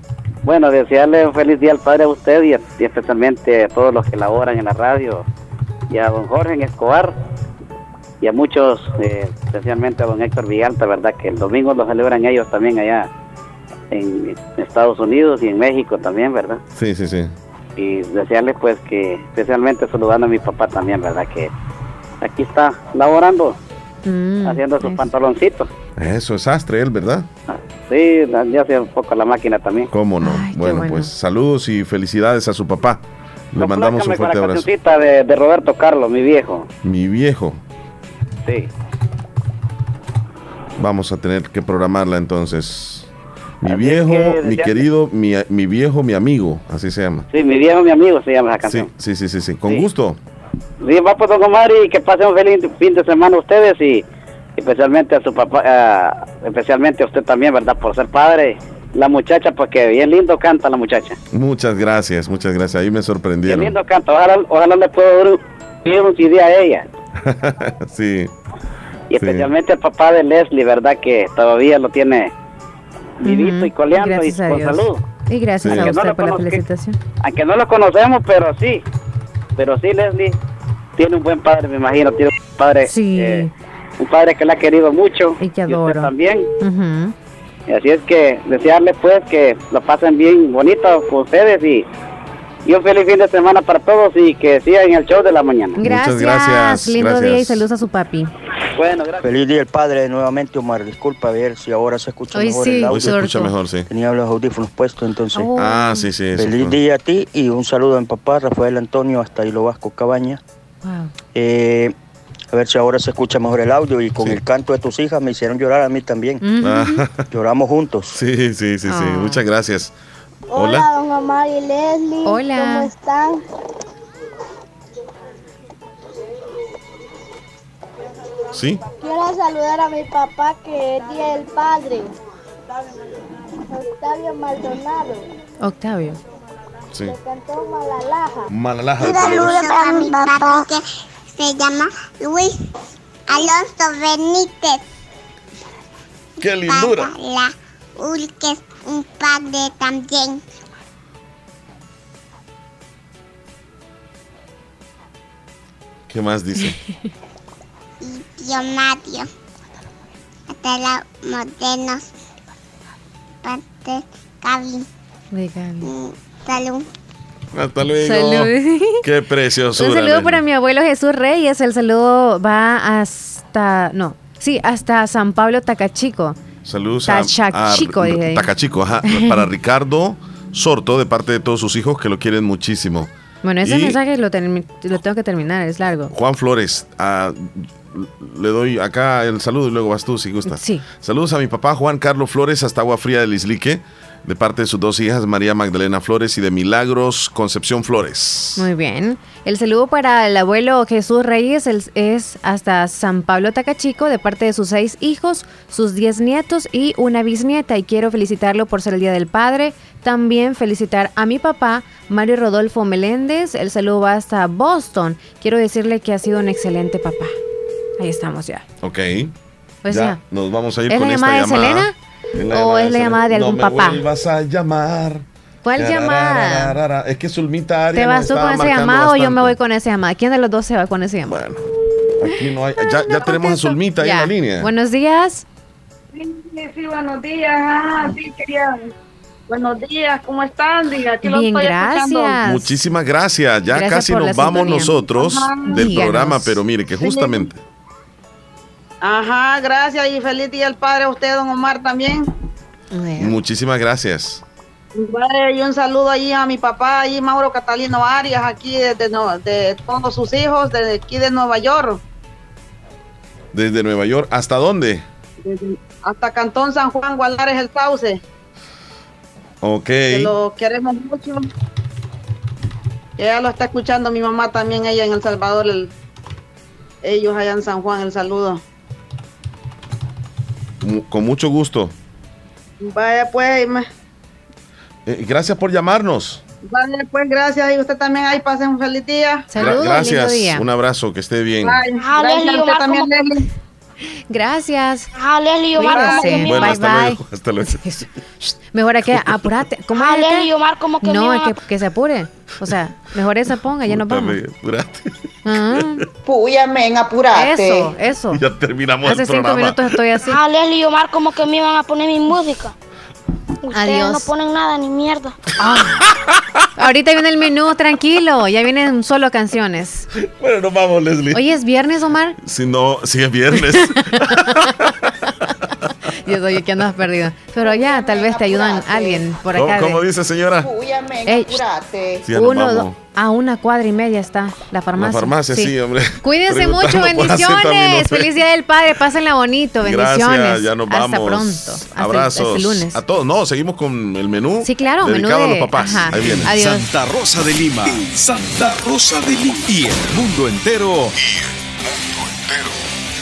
Bueno, desearle un feliz día al padre a usted y, especialmente a todos los que laboran en la radio y a don Jorge en Escobar y a muchos, eh, especialmente a don Héctor Villalta, ¿verdad? Que el domingo lo celebran ellos también allá en Estados Unidos y en México también, ¿verdad? Sí, sí, sí. Y desearle pues que, especialmente saludando a mi papá también, ¿verdad? Que aquí está laborando, mm, haciendo sus pantaloncitos. Eso es astre él, ¿verdad? Sí, ya hace un poco la máquina también. ¿Cómo no? bueno, pues saludos y felicidades a su papá. Le mandamos un fuerte abrazo. De, de Roberto Carlos, mi viejo. Mi viejo. Sí. Vamos a tener que programarla entonces. Mi viejo, mi querido, mi, mi, viejo, mi amigo, así se llama. Sí, mi viejo, mi amigo se llama la canción. Sí, sí, sí, sí, con gusto. Sí, va por don Omar y que pasen un feliz fin de semana ustedes y especialmente a su papá, especialmente a usted también, ¿verdad? Por ser padre. La muchacha, porque bien lindo canta la muchacha. Muchas gracias, muchas gracias. Ahí me sorprendieron. Bien lindo canta. Ojalá, ojalá le puedo dar un CD a ella. sí. Y especialmente al papá de Leslie, ¿verdad? Que todavía lo tiene vivito y coleando y con salud. Y gracias a usted por la felicitación. Aunque no lo conocemos, pero sí. Pero sí, Leslie tiene un buen padre, me imagino. Tiene un padre. Sí. Eh, un padre que le ha querido mucho. Y que adoro. también. Y así es que desearle pues que lo pasen bien bonito con ustedes y, y un feliz fin de semana para todos y que sigan el show de la mañana. Gracias. Muchas gracias. Lindo día y saludos a su papi. Bueno, gracias. Feliz día el padre nuevamente, Omar. Disculpa, a ver si ahora se escucha mejor el audio. Hoy se escucha mejor, sí. Tenía los audífonos puestos, entonces. Oh. Ah, sí, sí. Feliz día a ti y un saludo a mi papá, Rafael Antonio, hasta Hilo Vasco Cabaña. Wow. Eh, a ver si ahora se escucha mejor el audio y con el canto de tus hijas me hicieron llorar a mí también. Ah. Lloramos juntos. Sí, sí, sí, sí. Ah. Muchas gracias. Hola. Hola, don Omar y Leslie. Hola. ¿Cómo están? Sí. Quiero saludar a mi papá que es Día del Padre. Octavio Maldonado. Octavio. Sí. Le cantó Malalaja. Malalaja. Un saludo para mi papá que se llama Luis Alonso Benítez. ¡Qué lindura! la Ul, que es un padre también. ¿Qué más dice? y tío Mario. Hasta la modernos. Parte Gaby. De Gaby. Mm, salud. Hasta luego. Qué precioso. Un saludo para mi abuelo Jesús Reyes. El saludo va hasta. No, sí, hasta San Pablo Tacachico. Saludos a, Tacachico, Tacachico, ajá. para Ricardo Sorto, de parte de todos sus hijos que lo quieren muchísimo. Bueno, ese mensaje lo, lo, tengo que terminar, es largo. Juan Flores, le doy acá el saludo y luego vas tú si gustas. Sí. Saludos a mi papá Juan Carlos Flores hasta Agua Fría del Islique de parte de sus dos hijas, María Magdalena Flores y de Milagros Concepción Flores. Muy bien. El saludo para el abuelo Jesús Reyes es hasta San Pablo Tacachico, de parte de sus seis hijos, sus diez nietos y una bisnieta. Y quiero felicitarlo por ser el Día del Padre. También felicitar a mi papá, Mario Rodolfo Meléndez. El saludo va hasta Boston. Quiero decirle que ha sido un excelente papá. Ahí estamos ya. Ok. Pues ya, Nos vamos a ir con esta llamada. Selena? ¿O es la llamada de algún papá? No me vas a llamar. ¿Cuál llamada? Es que Zulmita ¿Te vas tú con ese llamado o yo me voy con ese llamada? ¿Quién de los dos se va con ese llamado? Bueno, aquí no hay. Ya, ya tenemos a Zulmita ahí en la línea. Buenos días. Sí, sí, buenos días. Ah, sí, quería. Buenos días, ¿cómo están? Diga, aquí Bien, gracias. Muchísimas gracias. Ya casi nos vamos nosotros del programa, pero mire que justamente. Ajá, gracias y feliz día al padre a usted, don Omar, también. Muchísimas gracias. y un saludo ahí a mi papá, ahí Mauro Catalino Arias, aquí desde de todos sus hijos, desde aquí de Nueva York. ¿Desde Nueva York? ¿Hasta dónde? hasta Cantón San Juan, Gualares, el Sauce. Ok. lo queremos mucho. Ella lo está escuchando mi mamá también, ella en El Salvador, ellos allá en San Juan, el saludo. Con mucho gusto. Vaya pues. Eh, gracias por llamarnos. Vale, pues gracias y usted también ahí pasen un feliz día. Saludos, gracias, un abrazo, que esté bien. Gracias también, Leslie. Gracias. Ah, Leslie Omar, Bye, bye. Hasta luego. Mejor hay que apurate. ¿Cómo ah, Leslie Omar, como que No, es que, que, se apure. O sea, mejor esa ponga, ya nos vamos. Apurate. Ah. Púyame, apurate. Eso, eso. Ya terminamos Hace cinco minutos estoy así. Ah, Leslie Omar, como que me iban a poner mi música. Ustedes no ponen nada ni mierda. Ah. Ahorita viene el menú, tranquilo. Ya vienen solo canciones. Bueno, nos vamos, Leslie. Hoy es viernes, Omar. Si no, sí es viernes. Dios, oye, que andas perdido. Pero ya, tal vez te ayudan alguien por acá. ¿Cómo, dice, señora? uno, a una cuadra y media está la farmacia. La farmacia, sí, hombre. Cuídense mucho, bendiciones. Feliz Día del Padre, pásenla bonito, bendiciones. Gracias, ya nos vamos. Hasta pronto. Hasta Abrazos. lunes. A todos, no, seguimos con el menú. Sí, claro, dedicado menú de... a los papás. Ahí viene. Adiós. Santa Rosa de Lima. Santa Rosa de Lima. Y el mundo entero.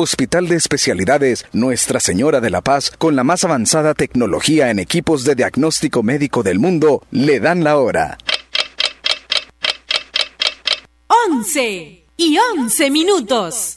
Hospital de Especialidades Nuestra Señora de la Paz, con la más avanzada tecnología en equipos de diagnóstico médico del mundo, le dan la hora. 11 y 11 minutos.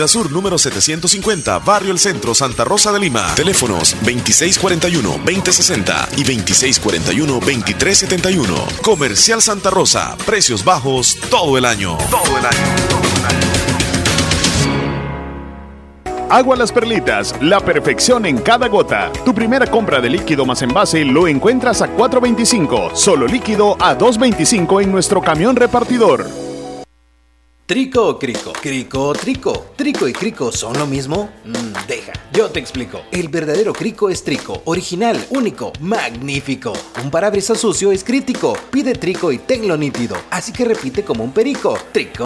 Sur número 750, Barrio El Centro, Santa Rosa de Lima. Teléfonos 2641-2060 y 2641-2371. Comercial Santa Rosa, precios bajos todo el año. Todo el año. Agua Las Perlitas, la perfección en cada gota. Tu primera compra de líquido más envase lo encuentras a 4.25, solo líquido a 2.25 en nuestro camión repartidor. ¿Trico o crico? ¿Crico o trico? ¿Trico y crico son lo mismo? Mm, deja, yo te explico. El verdadero crico es trico, original, único, magnífico. Un parabrisas sucio es crítico. Pide trico y tenlo nítido. Así que repite como un perico. Trico.